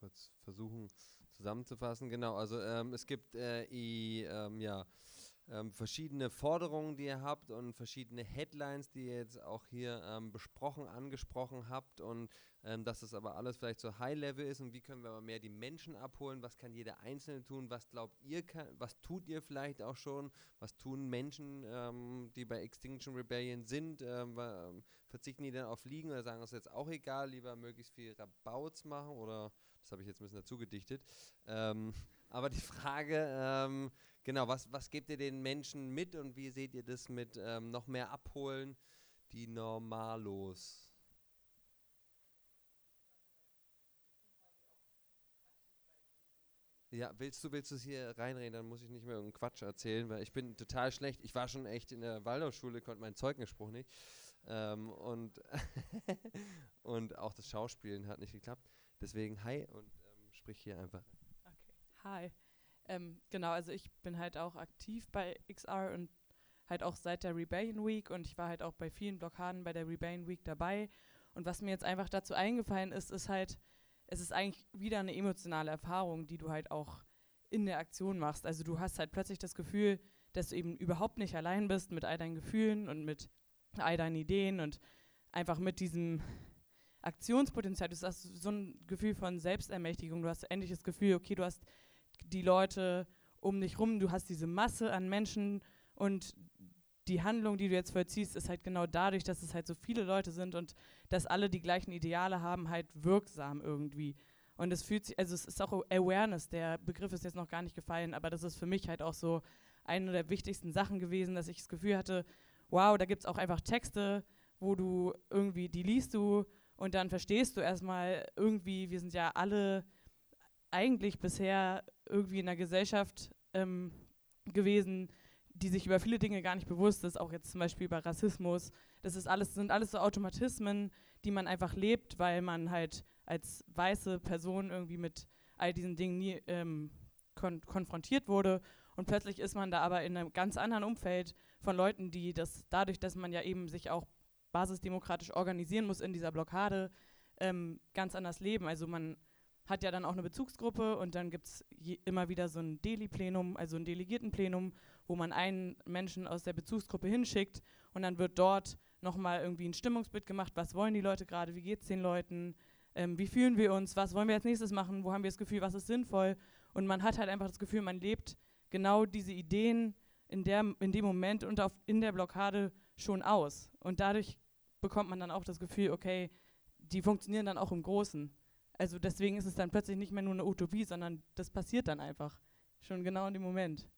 Speaker 1: Kurz versuchen zusammenzufassen. Genau, also ähm, es gibt äh, i, ähm, ja, ähm, verschiedene Forderungen, die ihr habt und verschiedene Headlines, die ihr jetzt auch hier ähm, besprochen, angesprochen habt und ähm, dass das aber alles vielleicht so High-Level ist und wie können wir aber mehr die Menschen abholen, was kann jeder Einzelne tun, was glaubt ihr, kann, was tut ihr vielleicht auch schon, was tun Menschen, die bei Extinction Rebellion sind, verzichten die dann auf Liegen oder sagen, es jetzt auch egal, lieber möglichst viel Rabauts machen oder das habe ich jetzt ein bisschen dazu gedichtet. Ähm, aber die Frage, ähm, genau, was, was gebt ihr den Menschen mit und wie seht ihr das mit ähm, noch mehr abholen, die Normalos? Ja, willst du, willst du es hier reinreden, dann muss ich nicht mehr irgendeinen Quatsch erzählen, weil ich bin total schlecht. Ich war schon echt in der Waldorfschule, konnte meinen Zeugenspruch nicht. Ähm, und, und auch das Schauspielen hat nicht geklappt. Deswegen hi und ähm, sprich hier einfach.
Speaker 5: Okay, hi. Ähm, genau, also ich bin halt auch aktiv bei XR und halt auch seit der Rebellion Week und ich war halt auch bei vielen Blockaden bei der Rebellion Week dabei. Und was mir jetzt einfach dazu eingefallen ist, ist halt, es ist eigentlich wieder eine emotionale Erfahrung, die du halt auch in der Aktion machst. Also du hast halt plötzlich das Gefühl, dass du eben überhaupt nicht allein bist mit all deinen Gefühlen und mit all deinen Ideen und einfach mit diesem Aktionspotenzial. Du hast so ein Gefühl von Selbstermächtigung. Du hast endlich das Gefühl, okay, du hast die Leute um dich rum, du hast diese Masse an Menschen und die Handlung, die du jetzt vollziehst, ist halt genau dadurch, dass es halt so viele Leute sind und dass alle die gleichen Ideale haben, halt wirksam irgendwie. Und es fühlt sich, also es ist auch Awareness, der Begriff ist jetzt noch gar nicht gefallen, aber das ist für mich halt auch so eine der wichtigsten Sachen gewesen, dass ich das Gefühl hatte, wow, da gibt es auch einfach Texte, wo du irgendwie, die liest du und dann verstehst du erstmal irgendwie, wir sind ja alle eigentlich bisher irgendwie in einer Gesellschaft ähm, gewesen, die sich über viele Dinge gar nicht bewusst ist, auch jetzt zum Beispiel über Rassismus. Das ist alles, sind alles so Automatismen, die man einfach lebt, weil man halt als weiße Person irgendwie mit all diesen Dingen nie ähm, kon konfrontiert wurde. Und plötzlich ist man da aber in einem ganz anderen Umfeld von Leuten, die das dadurch, dass man ja eben sich auch basisdemokratisch organisieren muss in dieser Blockade, ähm, ganz anders leben. Also man hat ja dann auch eine Bezugsgruppe und dann gibt es immer wieder so ein Deli-Plenum, also ein Delegiertenplenum, wo man einen Menschen aus der Bezugsgruppe hinschickt und dann wird dort nochmal irgendwie ein Stimmungsbild gemacht, was wollen die Leute gerade, wie geht es den Leuten, ähm, wie fühlen wir uns, was wollen wir als nächstes machen, wo haben wir das Gefühl, was ist sinnvoll? Und man hat halt einfach das Gefühl, man lebt genau diese Ideen in, der, in dem Moment und auf, in der Blockade schon aus. Und dadurch bekommt man dann auch das Gefühl, okay, die funktionieren dann auch im Großen. Also deswegen ist es dann plötzlich nicht mehr nur eine Utopie, sondern das passiert dann einfach. Schon genau in dem Moment.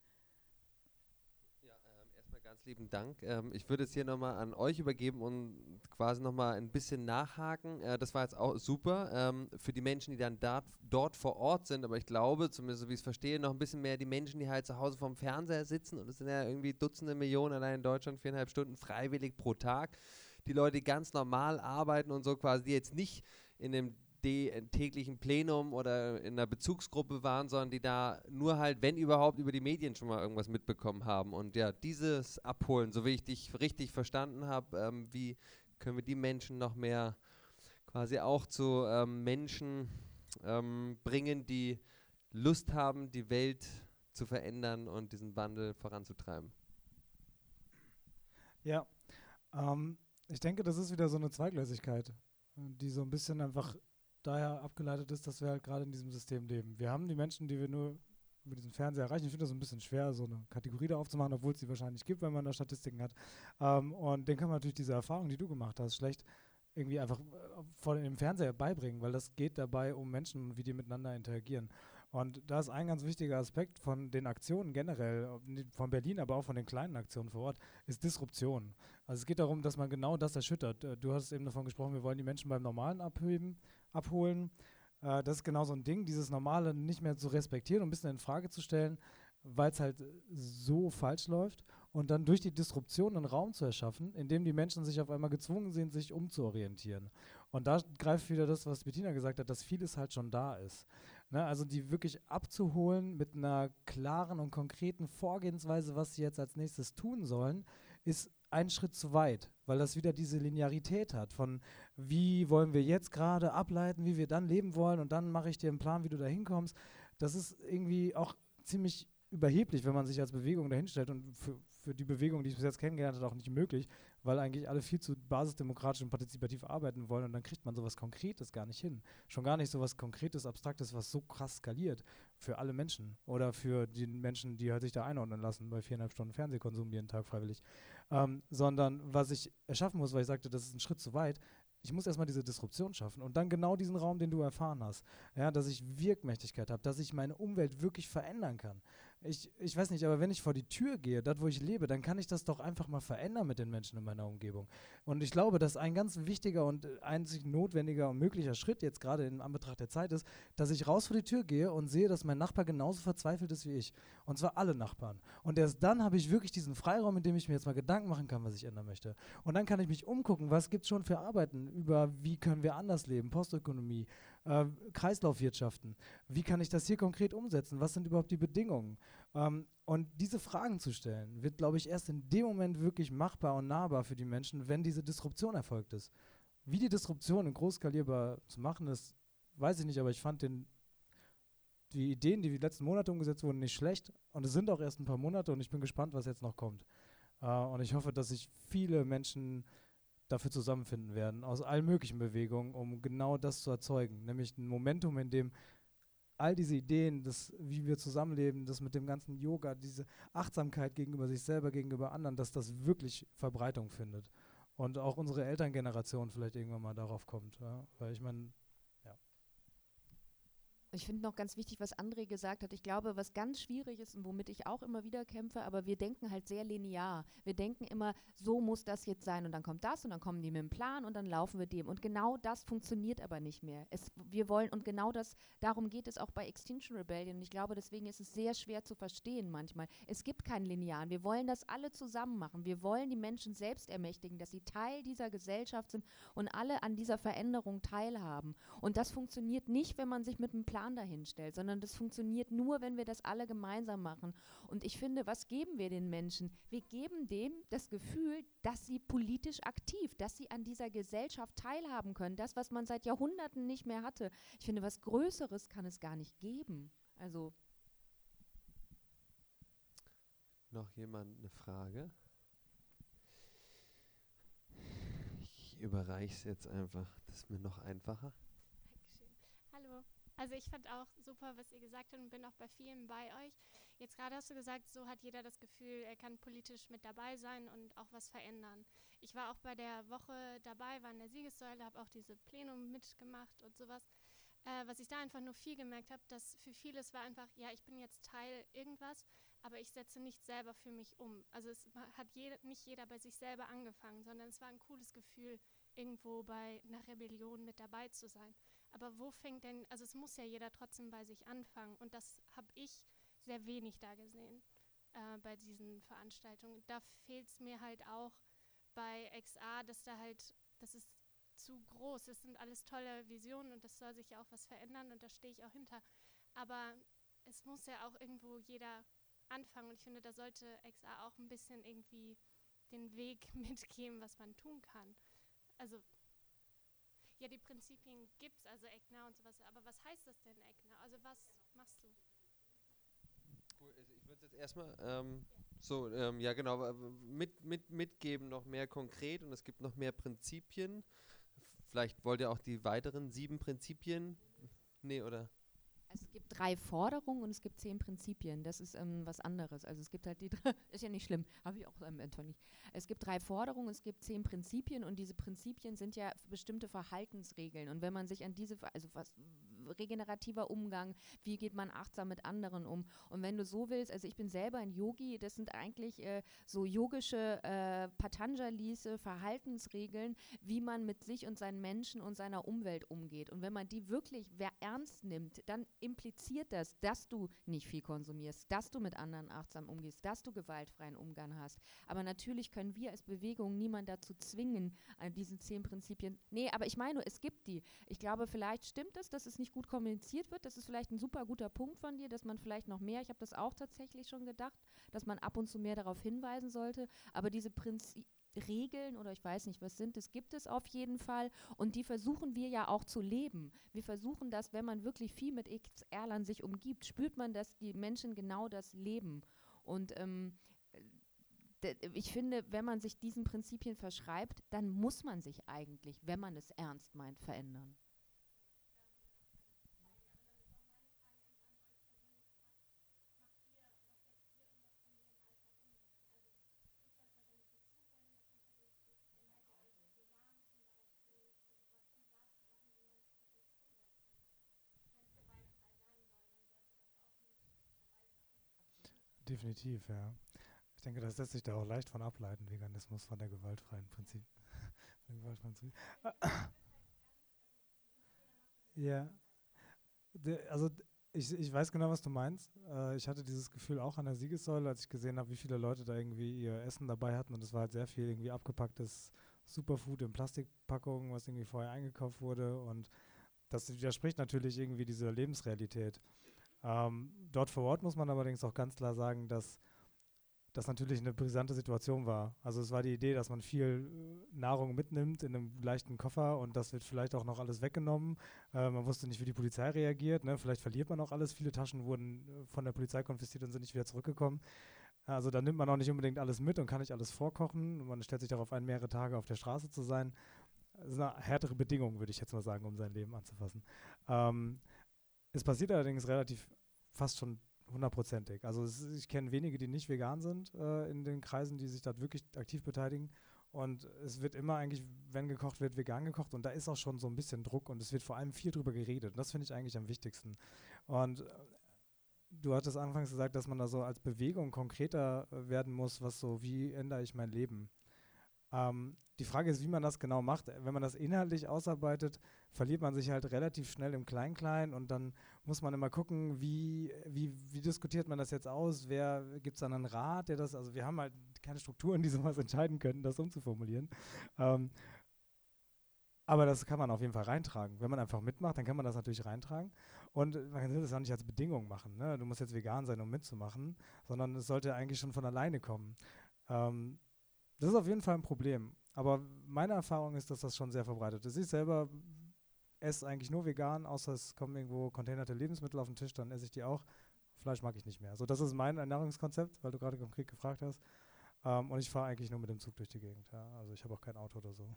Speaker 1: Ja, ähm, erstmal ganz lieben Dank. Ähm, ich würde es hier nochmal an euch übergeben und quasi nochmal ein bisschen nachhaken. Äh, das war jetzt auch super ähm, für die Menschen, die dann da, dort vor Ort sind. Aber ich glaube, zumindest so wie ich es verstehe, noch ein bisschen mehr die Menschen, die halt zu Hause vorm Fernseher sitzen. Und es sind ja irgendwie Dutzende Millionen allein in Deutschland, viereinhalb Stunden freiwillig pro Tag. Die Leute, ganz normal arbeiten und so quasi, die jetzt nicht in dem täglichen Plenum oder in einer Bezugsgruppe waren, sondern die da nur halt, wenn überhaupt, über die Medien schon mal irgendwas mitbekommen haben. Und ja, dieses Abholen, so wie ich dich richtig verstanden habe, ähm, wie können wir die Menschen noch mehr quasi auch zu ähm, Menschen ähm, bringen, die Lust haben, die Welt zu verändern und diesen Wandel voranzutreiben.
Speaker 2: Ja, ähm, ich denke, das ist wieder so eine Zweigläsigkeit, die so ein bisschen einfach daher abgeleitet ist, dass wir halt gerade in diesem System leben. Wir haben die Menschen, die wir nur über diesen Fernseher erreichen. Ich finde das ein bisschen schwer, so eine Kategorie da aufzumachen, obwohl es sie wahrscheinlich gibt, wenn man da Statistiken hat. Ähm, und den kann man natürlich diese Erfahrung, die du gemacht hast, schlecht irgendwie einfach äh, vor dem Fernseher beibringen, weil das geht dabei um Menschen, wie die miteinander interagieren. Und da ist ein ganz wichtiger Aspekt von den Aktionen generell, von Berlin, aber auch von den kleinen Aktionen vor Ort, ist Disruption. Also es geht darum, dass man genau das erschüttert. Äh, du hast eben davon gesprochen, wir wollen die Menschen beim Normalen abheben abholen. Äh, das ist genau so ein Ding, dieses Normale nicht mehr zu respektieren und ein bisschen in Frage zu stellen, weil es halt so falsch läuft und dann durch die Disruption einen Raum zu erschaffen, in dem die Menschen sich auf einmal gezwungen sehen, sich umzuorientieren. Und da greift wieder das, was Bettina gesagt hat, dass vieles halt schon da ist. Ne, also die wirklich abzuholen mit einer klaren und konkreten Vorgehensweise, was sie jetzt als nächstes tun sollen, ist ein Schritt zu weit, weil das wieder diese Linearität hat von wie wollen wir jetzt gerade ableiten, wie wir dann leben wollen und dann mache ich dir einen Plan, wie du da hinkommst. Das ist irgendwie auch ziemlich überheblich, wenn man sich als Bewegung dahinstellt und für, für die Bewegung, die ich bis jetzt kennengelernt habe, auch nicht möglich, weil eigentlich alle viel zu basisdemokratisch und partizipativ arbeiten wollen und dann kriegt man sowas Konkretes gar nicht hin. Schon gar nicht sowas Konkretes, Abstraktes, was so krass skaliert für alle Menschen oder für die Menschen, die halt sich da einordnen lassen bei viereinhalb Stunden Fernsehkonsum jeden Tag freiwillig. Ähm, sondern was ich erschaffen muss, weil ich sagte, das ist ein Schritt zu weit, ich muss erstmal diese Disruption schaffen und dann genau diesen Raum, den du erfahren hast. Ja, dass ich Wirkmächtigkeit habe, dass ich meine Umwelt wirklich verändern kann ich, ich weiß nicht, aber wenn ich vor die Tür gehe, dort wo ich lebe, dann kann ich das doch einfach mal verändern mit den Menschen in meiner Umgebung. Und ich glaube, dass ein ganz wichtiger und einzig notwendiger und möglicher Schritt jetzt gerade in Anbetracht der Zeit ist, dass ich raus vor die Tür gehe und sehe, dass mein Nachbar genauso verzweifelt ist wie ich. Und zwar alle Nachbarn. Und erst dann habe ich wirklich diesen Freiraum, in dem ich mir jetzt mal Gedanken machen kann, was ich ändern möchte. Und dann kann ich mich umgucken, was gibt es schon für Arbeiten über, wie können wir anders leben, Postökonomie, äh, Kreislaufwirtschaften. Wie kann ich das hier konkret umsetzen? Was sind überhaupt die Bedingungen? Ähm, und diese Fragen zu stellen, wird, glaube ich, erst in dem Moment wirklich machbar und nahbar für die Menschen, wenn diese Disruption erfolgt ist. Wie die Disruption in großskalierbar zu machen ist, weiß ich nicht, aber ich fand den, die Ideen, die die letzten Monate umgesetzt wurden, nicht schlecht. Und es sind auch erst ein paar Monate und ich bin gespannt, was jetzt noch kommt. Uh, und ich hoffe, dass sich viele Menschen dafür zusammenfinden werden, aus allen möglichen Bewegungen, um genau das zu erzeugen, nämlich ein Momentum, in dem all diese Ideen, das, wie wir zusammenleben, das mit dem ganzen Yoga, diese Achtsamkeit gegenüber sich selber, gegenüber anderen, dass das wirklich Verbreitung findet. Und auch unsere Elterngeneration vielleicht irgendwann mal darauf kommt. Ja? Weil ich meine,
Speaker 3: ich finde noch ganz wichtig, was André gesagt hat. Ich glaube, was ganz schwierig ist und womit ich auch immer wieder kämpfe, aber wir denken halt sehr linear. Wir denken immer, so muss das jetzt sein und dann kommt das und dann kommen die mit dem Plan und dann laufen wir dem. Und genau das funktioniert aber nicht mehr. Es, wir wollen, und genau das, darum geht es auch bei Extinction Rebellion. Und ich glaube, deswegen ist es sehr schwer zu verstehen manchmal. Es gibt keinen Linearen. Wir wollen das alle zusammen machen. Wir wollen die Menschen selbst ermächtigen, dass sie Teil dieser Gesellschaft sind und alle an dieser Veränderung teilhaben. Und das funktioniert nicht, wenn man sich mit einem Plan Plan dahinstellt, sondern das funktioniert nur, wenn wir das alle gemeinsam machen. Und ich finde, was geben wir den Menschen? Wir geben dem das Gefühl, dass sie politisch aktiv, dass sie an dieser Gesellschaft teilhaben können. Das, was man seit Jahrhunderten nicht mehr hatte. Ich finde, was Größeres kann es gar nicht geben. Also.
Speaker 1: Noch jemand eine Frage? Ich überreiche es jetzt einfach. Das ist mir noch einfacher.
Speaker 6: Also ich fand auch super, was ihr gesagt habt und bin auch bei vielen bei euch. Jetzt gerade hast du gesagt, so hat jeder das Gefühl, er kann politisch mit dabei sein und auch was verändern. Ich war auch bei der Woche dabei, war in der Siegessäule, habe auch diese Plenum mitgemacht und sowas. Äh, was ich da einfach nur viel gemerkt habe, dass für vieles war einfach, ja, ich bin jetzt Teil irgendwas, aber ich setze nicht selber für mich um. Also es hat jede, nicht jeder bei sich selber angefangen, sondern es war ein cooles Gefühl, irgendwo bei einer Rebellion mit dabei zu sein. Aber wo fängt denn, also es muss ja jeder trotzdem bei sich anfangen und das habe ich sehr wenig da gesehen äh, bei diesen Veranstaltungen. Da fehlt es mir halt auch bei XA, dass da halt, das ist zu groß. Das sind alles tolle Visionen und das soll sich ja auch was verändern und da stehe ich auch hinter. Aber es muss ja auch irgendwo jeder anfangen und ich finde, da sollte XA auch ein bisschen irgendwie den Weg mitgeben, was man tun kann. Also ja, die Prinzipien gibt es, also ECNA und sowas, aber was heißt das denn ECNA? Also was machst du?
Speaker 1: Cool, also ich würde jetzt erstmal ähm, so, ähm, ja genau, mit, mit, mitgeben noch mehr konkret und es gibt noch mehr Prinzipien. Vielleicht wollt ihr auch die weiteren sieben Prinzipien? Nee, oder?
Speaker 3: Also es gibt drei Forderungen und es gibt zehn Prinzipien. Das ist ähm, was anderes. Also es gibt halt die drei, ist ja nicht schlimm, habe ich auch ähm, Anthony. Es gibt drei Forderungen, es gibt zehn Prinzipien und diese Prinzipien sind ja bestimmte Verhaltensregeln. Und wenn man sich an diese, also was regenerativer Umgang, wie geht man achtsam mit anderen um. Und wenn du so willst, also ich bin selber ein Yogi, das sind eigentlich äh, so yogische äh, Patanjalis Verhaltensregeln, wie man mit sich und seinen Menschen und seiner Umwelt umgeht. Und wenn man die wirklich ernst nimmt, dann impliziert das, dass du nicht viel konsumierst, dass du mit anderen achtsam umgehst, dass du gewaltfreien Umgang hast. Aber natürlich können wir als Bewegung niemand dazu zwingen, an diesen zehn Prinzipien. Nee, aber ich meine, es gibt die. Ich glaube, vielleicht stimmt es, dass es nicht gut kommuniziert wird. Das ist vielleicht ein super guter Punkt von dir, dass man vielleicht noch mehr, ich habe das auch tatsächlich schon gedacht, dass man ab und zu mehr darauf hinweisen sollte. Aber diese Prinzipien, Regeln oder ich weiß nicht, was sind, das gibt es auf jeden Fall und die versuchen wir ja auch zu leben. Wir versuchen das, wenn man wirklich viel mit XRlern sich umgibt, spürt man, dass die Menschen genau das leben. Und ähm, ich finde, wenn man sich diesen Prinzipien verschreibt, dann muss man sich eigentlich, wenn man es ernst meint, verändern.
Speaker 2: Definitiv, ja. Ich denke, das lässt sich da auch leicht von ableiten, Veganismus von der gewaltfreien Prinzip. ja. also ich, ich weiß genau, was du meinst. Äh, ich hatte dieses Gefühl auch an der Siegessäule, als ich gesehen habe, wie viele Leute da irgendwie ihr Essen dabei hatten und es war halt sehr viel irgendwie abgepacktes Superfood in Plastikpackungen, was irgendwie vorher eingekauft wurde und das widerspricht natürlich irgendwie dieser Lebensrealität. Ähm, dort vor Ort muss man allerdings auch ganz klar sagen, dass das natürlich eine brisante Situation war. Also es war die Idee, dass man viel äh, Nahrung mitnimmt in einem leichten Koffer und das wird vielleicht auch noch alles weggenommen. Äh, man wusste nicht, wie die Polizei reagiert. Ne? Vielleicht verliert man auch alles. Viele Taschen wurden äh, von der Polizei konfisziert und sind nicht wieder zurückgekommen. Also da nimmt man auch nicht unbedingt alles mit und kann nicht alles vorkochen. Man stellt sich darauf ein, mehrere Tage auf der Straße zu sein. Das ist eine härtere Bedingung, würde ich jetzt mal sagen, um sein Leben anzufassen. Ähm, es passiert allerdings relativ fast schon hundertprozentig. Also ist, ich kenne wenige, die nicht vegan sind äh, in den Kreisen, die sich dort wirklich aktiv beteiligen. Und es wird immer eigentlich, wenn gekocht wird, vegan gekocht. Und da ist auch schon so ein bisschen Druck und es wird vor allem viel drüber geredet. Und das finde ich eigentlich am wichtigsten. Und äh, du hattest anfangs gesagt, dass man da so als Bewegung konkreter äh, werden muss, was so, wie ändere ich mein Leben? Ähm, die Frage ist, wie man das genau macht. Wenn man das inhaltlich ausarbeitet, verliert man sich halt relativ schnell im Klein-Klein und dann muss man immer gucken, wie, wie, wie diskutiert man das jetzt aus? Wer gibt es dann einen Rat, der das, also wir haben halt keine Strukturen, die sowas entscheiden könnten, das umzuformulieren. Ähm, aber das kann man auf jeden Fall reintragen. Wenn man einfach mitmacht, dann kann man das natürlich reintragen. Und man kann das auch nicht als Bedingung machen. Ne? Du musst jetzt vegan sein, um mitzumachen, sondern es sollte eigentlich schon von alleine kommen. Ähm, das ist auf jeden Fall ein Problem. Aber meine Erfahrung ist, dass das schon sehr verbreitet ist. Ich selber esse eigentlich nur vegan, außer es kommen irgendwo containerte Lebensmittel auf den Tisch, dann esse ich die auch. Fleisch mag ich nicht mehr. So, das ist mein Ernährungskonzept, weil du gerade konkret gefragt hast. Ähm, und ich fahre eigentlich nur mit dem Zug durch die Gegend. Ja. Also ich habe auch kein Auto oder so.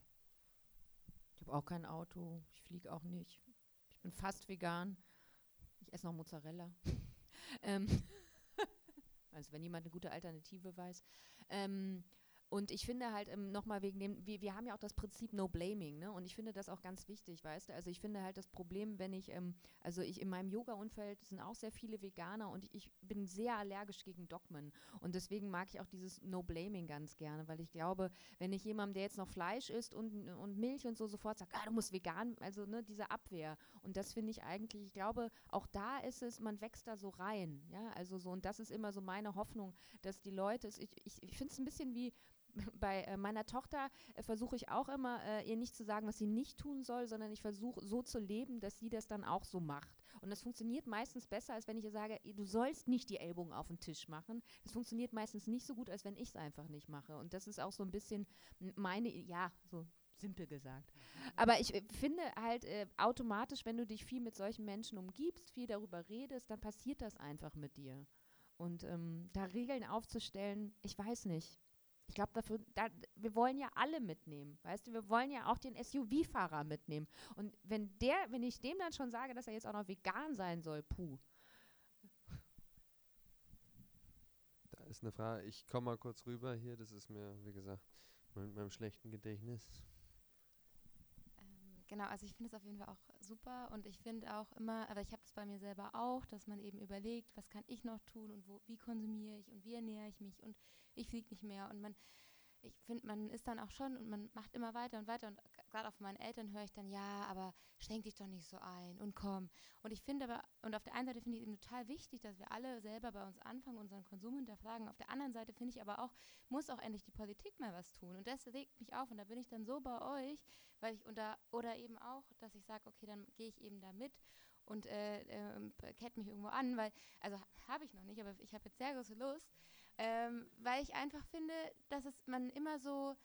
Speaker 3: Ich habe auch kein Auto. Ich fliege auch nicht. Ich bin fast vegan. Ich esse noch Mozzarella. ähm also wenn jemand eine gute Alternative weiß. Ähm, und ich finde halt ähm, nochmal wegen dem, wir, wir haben ja auch das Prinzip No Blaming, ne? Und ich finde das auch ganz wichtig, weißt du? Also ich finde halt das Problem, wenn ich, ähm, also ich in meinem Yoga-Umfeld sind auch sehr viele Veganer und ich, bin sehr allergisch gegen Dogmen. Und deswegen mag ich auch dieses No Blaming ganz gerne, weil ich glaube, wenn ich jemandem, der jetzt noch Fleisch isst und, und Milch und so sofort sagt, ah, du musst vegan, also ne, diese Abwehr. Und das finde ich eigentlich, ich glaube, auch da ist es, man wächst da so rein, ja, also so, und das ist immer so meine Hoffnung, dass die Leute, ich, ich, ich finde es ein bisschen wie, bei äh, meiner Tochter äh, versuche ich auch immer, äh, ihr nicht zu sagen, was sie nicht tun soll, sondern ich versuche so zu leben, dass sie das dann auch so macht. Und das funktioniert meistens besser, als wenn ich ihr sage, du sollst nicht die Ellbogen auf den Tisch machen. Das funktioniert meistens nicht so gut, als wenn ich es einfach nicht mache. Und das ist auch so ein bisschen meine, ja, so simpel gesagt. Aber ich äh, finde halt äh, automatisch, wenn du dich viel mit solchen Menschen umgibst, viel darüber redest, dann passiert das einfach mit dir. Und ähm, da Regeln aufzustellen, ich weiß nicht. Ich glaube, dafür, da, wir wollen ja alle mitnehmen, weißt du, wir wollen ja auch den SUV-Fahrer mitnehmen. Und wenn der, wenn ich dem dann schon sage, dass er jetzt auch noch vegan sein soll, puh.
Speaker 1: Da ist eine Frage, ich komme mal kurz rüber hier, das ist mir, wie gesagt, mit meinem schlechten Gedächtnis.
Speaker 7: Genau, also ich finde es auf jeden Fall auch super und ich finde auch immer, aber ich habe das bei mir selber auch, dass man eben überlegt, was kann ich noch tun und wo, wie konsumiere ich und wie ernähre ich mich und ich fliege nicht mehr und man, ich finde, man ist dann auch schon und man macht immer weiter und weiter und gerade auf meinen Eltern höre ich dann, ja, aber schränk dich doch nicht so ein und komm. Und ich finde aber, und auf der einen Seite finde ich eben total wichtig, dass wir alle selber bei uns anfangen, unseren Konsum hinterfragen. Auf der anderen Seite finde ich aber auch, muss auch endlich die Politik mal was tun. Und das regt mich auf und da bin ich dann so bei euch, weil ich unter, oder eben auch, dass ich sage, okay, dann gehe ich eben da mit und äh, äh, kette mich irgendwo an, weil, also habe ich noch nicht, aber ich habe jetzt sehr große Lust, ähm, weil ich einfach finde, dass es man immer so,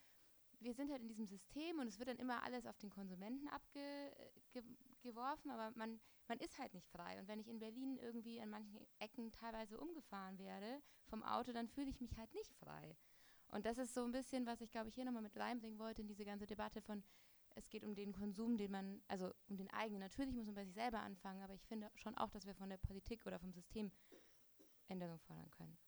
Speaker 7: wir sind halt in diesem System und es wird dann immer alles auf den Konsumenten abgeworfen, aber man, man ist halt nicht frei. Und wenn ich in Berlin irgendwie an manchen Ecken teilweise umgefahren werde vom Auto, dann fühle ich mich halt nicht frei. Und das ist so ein bisschen, was ich glaube ich hier nochmal mit reinbringen wollte in diese ganze Debatte von, es geht um den Konsum, den man, also um den eigenen. Natürlich muss man bei sich selber anfangen, aber ich finde schon auch, dass wir von der Politik oder vom System Änderungen fordern können.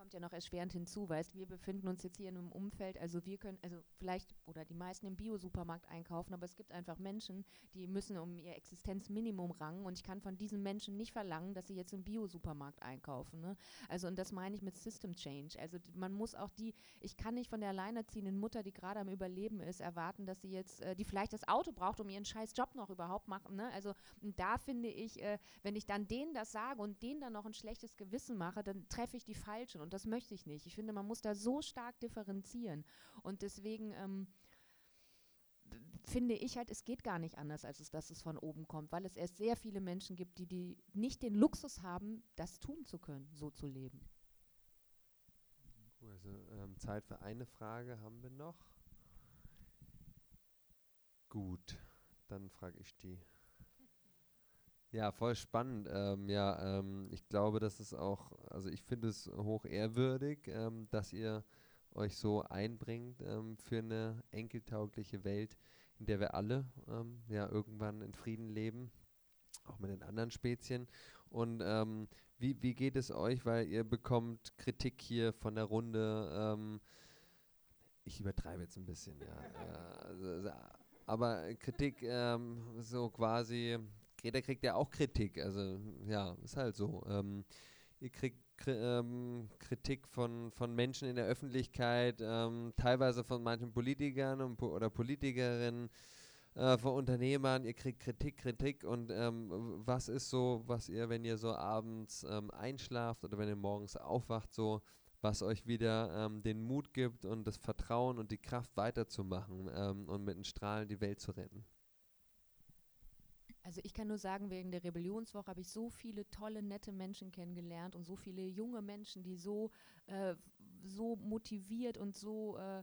Speaker 3: Kommt ja noch erschwerend hinzu, weißt wir befinden uns jetzt hier in einem Umfeld, also wir können, also vielleicht oder die meisten im Bio-Supermarkt einkaufen, aber es gibt einfach Menschen, die müssen um ihr Existenzminimum rangen und ich kann von diesen Menschen nicht verlangen, dass sie jetzt im Bio-Supermarkt einkaufen. Ne? Also und das meine ich mit System Change. Also man muss auch die, ich kann nicht von der alleinerziehenden Mutter, die gerade am Überleben ist, erwarten, dass sie jetzt, äh, die vielleicht das Auto braucht, um ihren scheiß Job noch überhaupt machen. Ne? Also da finde ich, äh, wenn ich dann denen das sage und denen dann noch ein schlechtes Gewissen mache, dann treffe ich die Falschen und das möchte ich nicht. Ich finde, man muss da so stark differenzieren. Und deswegen ähm, finde ich halt, es geht gar nicht anders, als es, dass es von oben kommt, weil es erst sehr viele Menschen gibt, die, die nicht den Luxus haben, das tun zu können, so zu leben.
Speaker 1: Also ähm, Zeit für eine Frage haben wir noch. Gut, dann frage ich die. Ja, voll spannend. Ähm, ja, ähm, ich glaube, das ist auch, also ich finde es hoch ehrwürdig, ähm, dass ihr euch so einbringt ähm, für eine enkeltaugliche Welt, in der wir alle ähm, ja irgendwann in Frieden leben, auch mit den anderen Spezien. Und ähm, wie, wie geht es euch, weil ihr bekommt Kritik hier von der Runde, ich übertreibe jetzt ein bisschen, ja. Äh, also, aber Kritik so quasi Greta kriegt ja auch Kritik, also ja, ist halt so. Ähm, ihr kriegt ähm, Kritik von, von Menschen in der Öffentlichkeit, ähm, teilweise von manchen Politikern und, oder Politikerinnen, äh, von Unternehmern. Ihr kriegt Kritik, Kritik und ähm, was ist so, was ihr, wenn ihr so abends ähm, einschlaft oder wenn ihr morgens aufwacht, so was euch wieder ähm, den Mut gibt und das Vertrauen und die Kraft weiterzumachen und mit den Strahlen die Welt zu retten?
Speaker 3: Also ich kann nur sagen, wegen der Rebellionswoche habe ich so viele tolle, nette Menschen kennengelernt und so viele junge Menschen, die so, äh, so motiviert und so, äh,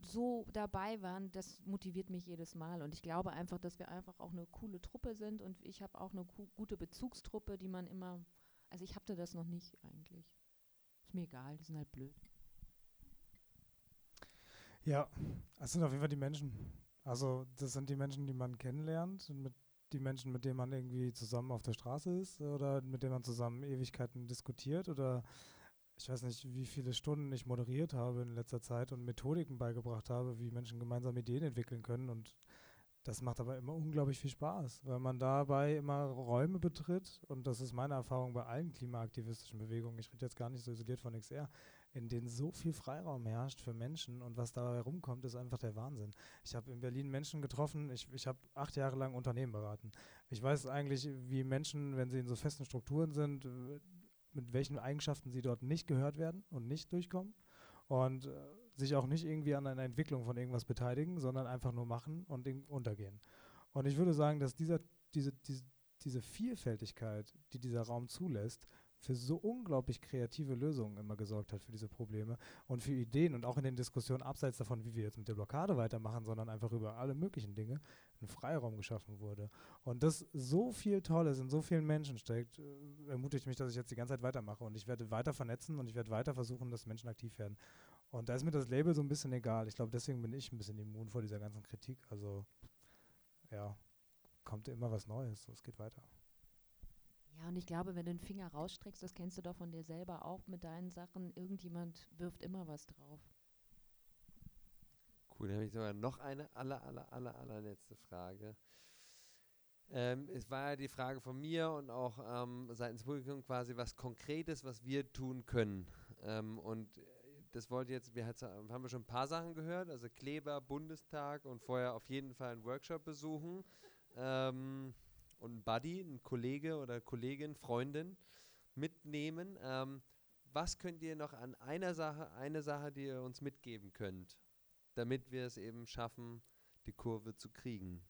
Speaker 3: so dabei waren. Das motiviert mich jedes Mal. Und ich glaube einfach, dass wir einfach auch eine coole Truppe sind und ich habe auch eine gute Bezugstruppe, die man immer, also ich hatte das noch nicht eigentlich. Ist mir egal, die sind halt blöd.
Speaker 2: Ja, es sind auf jeden Fall die Menschen. Also das sind die Menschen, die man kennenlernt und mit die Menschen, mit denen man irgendwie zusammen auf der Straße ist oder mit denen man zusammen Ewigkeiten diskutiert oder ich weiß nicht, wie viele Stunden ich moderiert habe in letzter Zeit und Methodiken beigebracht habe, wie Menschen gemeinsam Ideen entwickeln können. Und das macht aber immer unglaublich viel Spaß, weil man dabei immer Räume betritt. Und das ist meine Erfahrung bei allen klimaaktivistischen Bewegungen. Ich rede jetzt gar nicht so isoliert von XR, in denen so viel Freiraum herrscht für Menschen. Und was dabei rumkommt, ist einfach der Wahnsinn. Ich habe in Berlin Menschen getroffen. Ich, ich habe acht Jahre lang Unternehmen beraten. Ich weiß eigentlich, wie Menschen, wenn sie in so festen Strukturen sind, mit welchen Eigenschaften sie dort nicht gehört werden und nicht durchkommen und äh, sich auch nicht irgendwie an einer Entwicklung von irgendwas beteiligen, sondern einfach nur machen und untergehen. Und ich würde sagen, dass dieser, diese, diese, diese Vielfältigkeit, die dieser Raum zulässt, für so unglaublich kreative Lösungen immer gesorgt hat für diese Probleme und für Ideen und auch in den Diskussionen abseits davon, wie wir jetzt mit der Blockade weitermachen, sondern einfach über alle möglichen Dinge, ein Freiraum geschaffen wurde. Und das so viel Tolles in so vielen Menschen steckt, äh, ermutigt mich, dass ich jetzt die ganze Zeit weitermache und ich werde weiter vernetzen und ich werde weiter versuchen, dass Menschen aktiv werden. Und da ist mir das Label so ein bisschen egal. Ich glaube, deswegen bin ich ein bisschen immun vor dieser ganzen Kritik. Also ja, kommt immer was Neues. Es geht weiter.
Speaker 3: Ja, und ich glaube, wenn du den Finger rausstreckst, das kennst du doch von dir selber auch mit deinen Sachen, irgendjemand wirft immer was drauf.
Speaker 1: Cool, dann habe ich sogar noch eine aller, aller, aller, allerletzte Frage. Ähm, es war ja die Frage von mir und auch ähm, seitens Publikum quasi was Konkretes, was wir tun können. Ähm, und das wollte jetzt, wir haben wir schon ein paar Sachen gehört, also Kleber, Bundestag und vorher auf jeden Fall einen Workshop besuchen. Ähm, und ein Buddy, ein Kollege oder Kollegin, Freundin mitnehmen. Ähm, was könnt ihr noch an einer Sache, eine Sache, die ihr uns mitgeben könnt, damit wir es eben schaffen, die Kurve zu kriegen?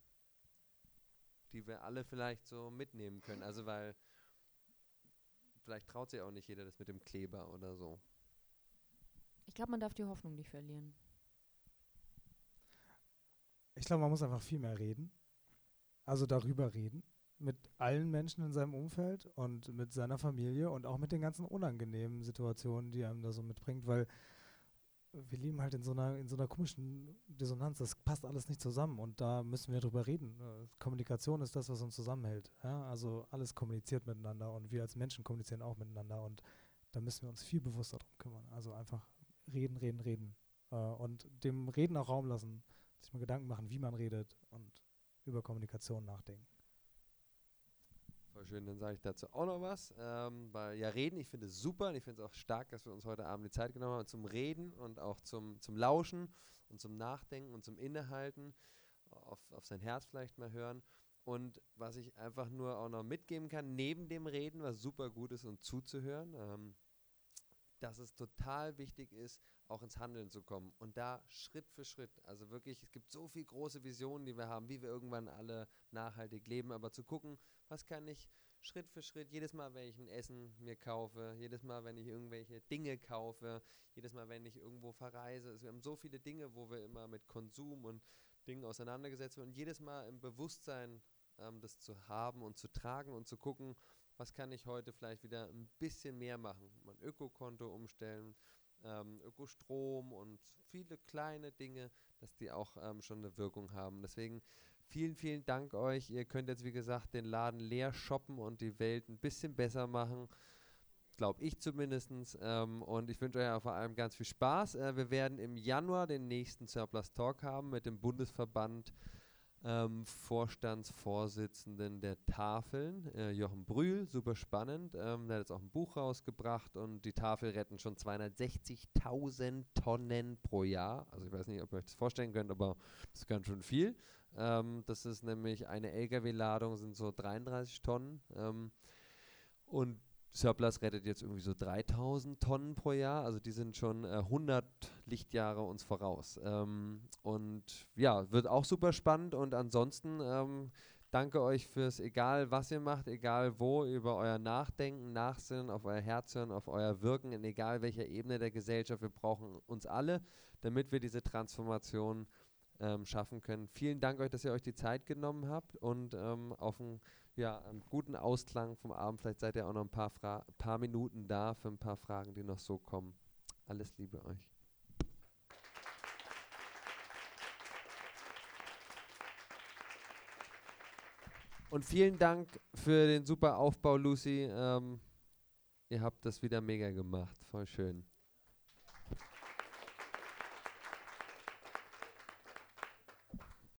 Speaker 1: Die wir alle vielleicht so mitnehmen können. Also weil vielleicht traut sich auch nicht jeder das mit dem Kleber oder so.
Speaker 3: Ich glaube, man darf die Hoffnung nicht verlieren.
Speaker 2: Ich glaube, man muss einfach viel mehr reden. Also darüber reden mit allen Menschen in seinem Umfeld und mit seiner Familie und auch mit den ganzen unangenehmen Situationen, die einem da so mitbringt, weil wir leben halt in so einer, in so einer komischen Dissonanz. Das passt alles nicht zusammen und da müssen wir drüber reden. Kommunikation ist das, was uns zusammenhält. Ja? Also alles kommuniziert miteinander und wir als Menschen kommunizieren auch miteinander und da müssen wir uns viel bewusster darum kümmern. Also einfach reden, reden, reden äh, und dem Reden auch Raum lassen, sich mal Gedanken machen, wie man redet und über Kommunikation nachdenken.
Speaker 1: Voll schön, dann sage ich dazu auch noch was. Ähm, weil ja, reden, ich finde es super und ich finde es auch stark, dass wir uns heute Abend die Zeit genommen haben zum Reden und auch zum, zum Lauschen und zum Nachdenken und zum Innehalten, auf, auf sein Herz vielleicht mal hören. Und was ich einfach nur auch noch mitgeben kann, neben dem Reden, was super gut ist und zuzuhören, ähm, dass es total wichtig ist, auch ins Handeln zu kommen. Und da Schritt für Schritt. Also wirklich, es gibt so viele große Visionen, die wir haben, wie wir irgendwann alle nachhaltig leben. Aber zu gucken, was kann ich Schritt für Schritt, jedes Mal, wenn ich ein Essen mir kaufe, jedes Mal, wenn ich irgendwelche Dinge kaufe, jedes Mal, wenn ich irgendwo verreise. Also wir haben so viele Dinge, wo wir immer mit Konsum und Dingen auseinandergesetzt werden. Und jedes Mal im Bewusstsein ähm, das zu haben und zu tragen und zu gucken, was kann ich heute vielleicht wieder ein bisschen mehr machen. Mein Ökokonto umstellen, ähm, Ökostrom und viele kleine Dinge, dass die auch ähm, schon eine Wirkung haben. Deswegen vielen, vielen Dank euch. Ihr könnt jetzt, wie gesagt, den Laden leer shoppen und die Welt ein bisschen besser machen. Glaube ich zumindest. Ähm, und ich wünsche euch ja vor allem ganz viel Spaß. Äh, wir werden im Januar den nächsten Surplus Talk haben mit dem Bundesverband ähm, Vorstandsvorsitzenden der Tafeln, äh, Jochen Brühl, super spannend. Ähm, der hat jetzt auch ein Buch rausgebracht und die Tafel retten schon 260.000 Tonnen pro Jahr. Also ich weiß nicht, ob ihr euch das vorstellen könnt, aber das ist ganz schön viel. Ähm, das ist nämlich eine Lkw-Ladung, sind so 33 Tonnen. Ähm, und Surplus rettet jetzt irgendwie so 3000 Tonnen pro Jahr, also die sind schon äh, 100 Lichtjahre uns voraus. Ähm, und ja, wird auch super spannend und ansonsten ähm, danke euch fürs, egal was ihr macht, egal wo, über euer Nachdenken, Nachsinnen, auf euer Herz hören, auf euer Wirken, in egal welcher Ebene der Gesellschaft. Wir brauchen uns alle, damit wir diese Transformation ähm, schaffen können. Vielen Dank euch, dass ihr euch die Zeit genommen habt und ähm, auf ein ja, einen guten Ausklang vom Abend. Vielleicht seid ihr auch noch ein paar, Fra paar Minuten da für ein paar Fragen, die noch so kommen. Alles Liebe euch. Und vielen Dank für den super Aufbau, Lucy. Ähm, ihr habt das wieder mega gemacht. Voll schön.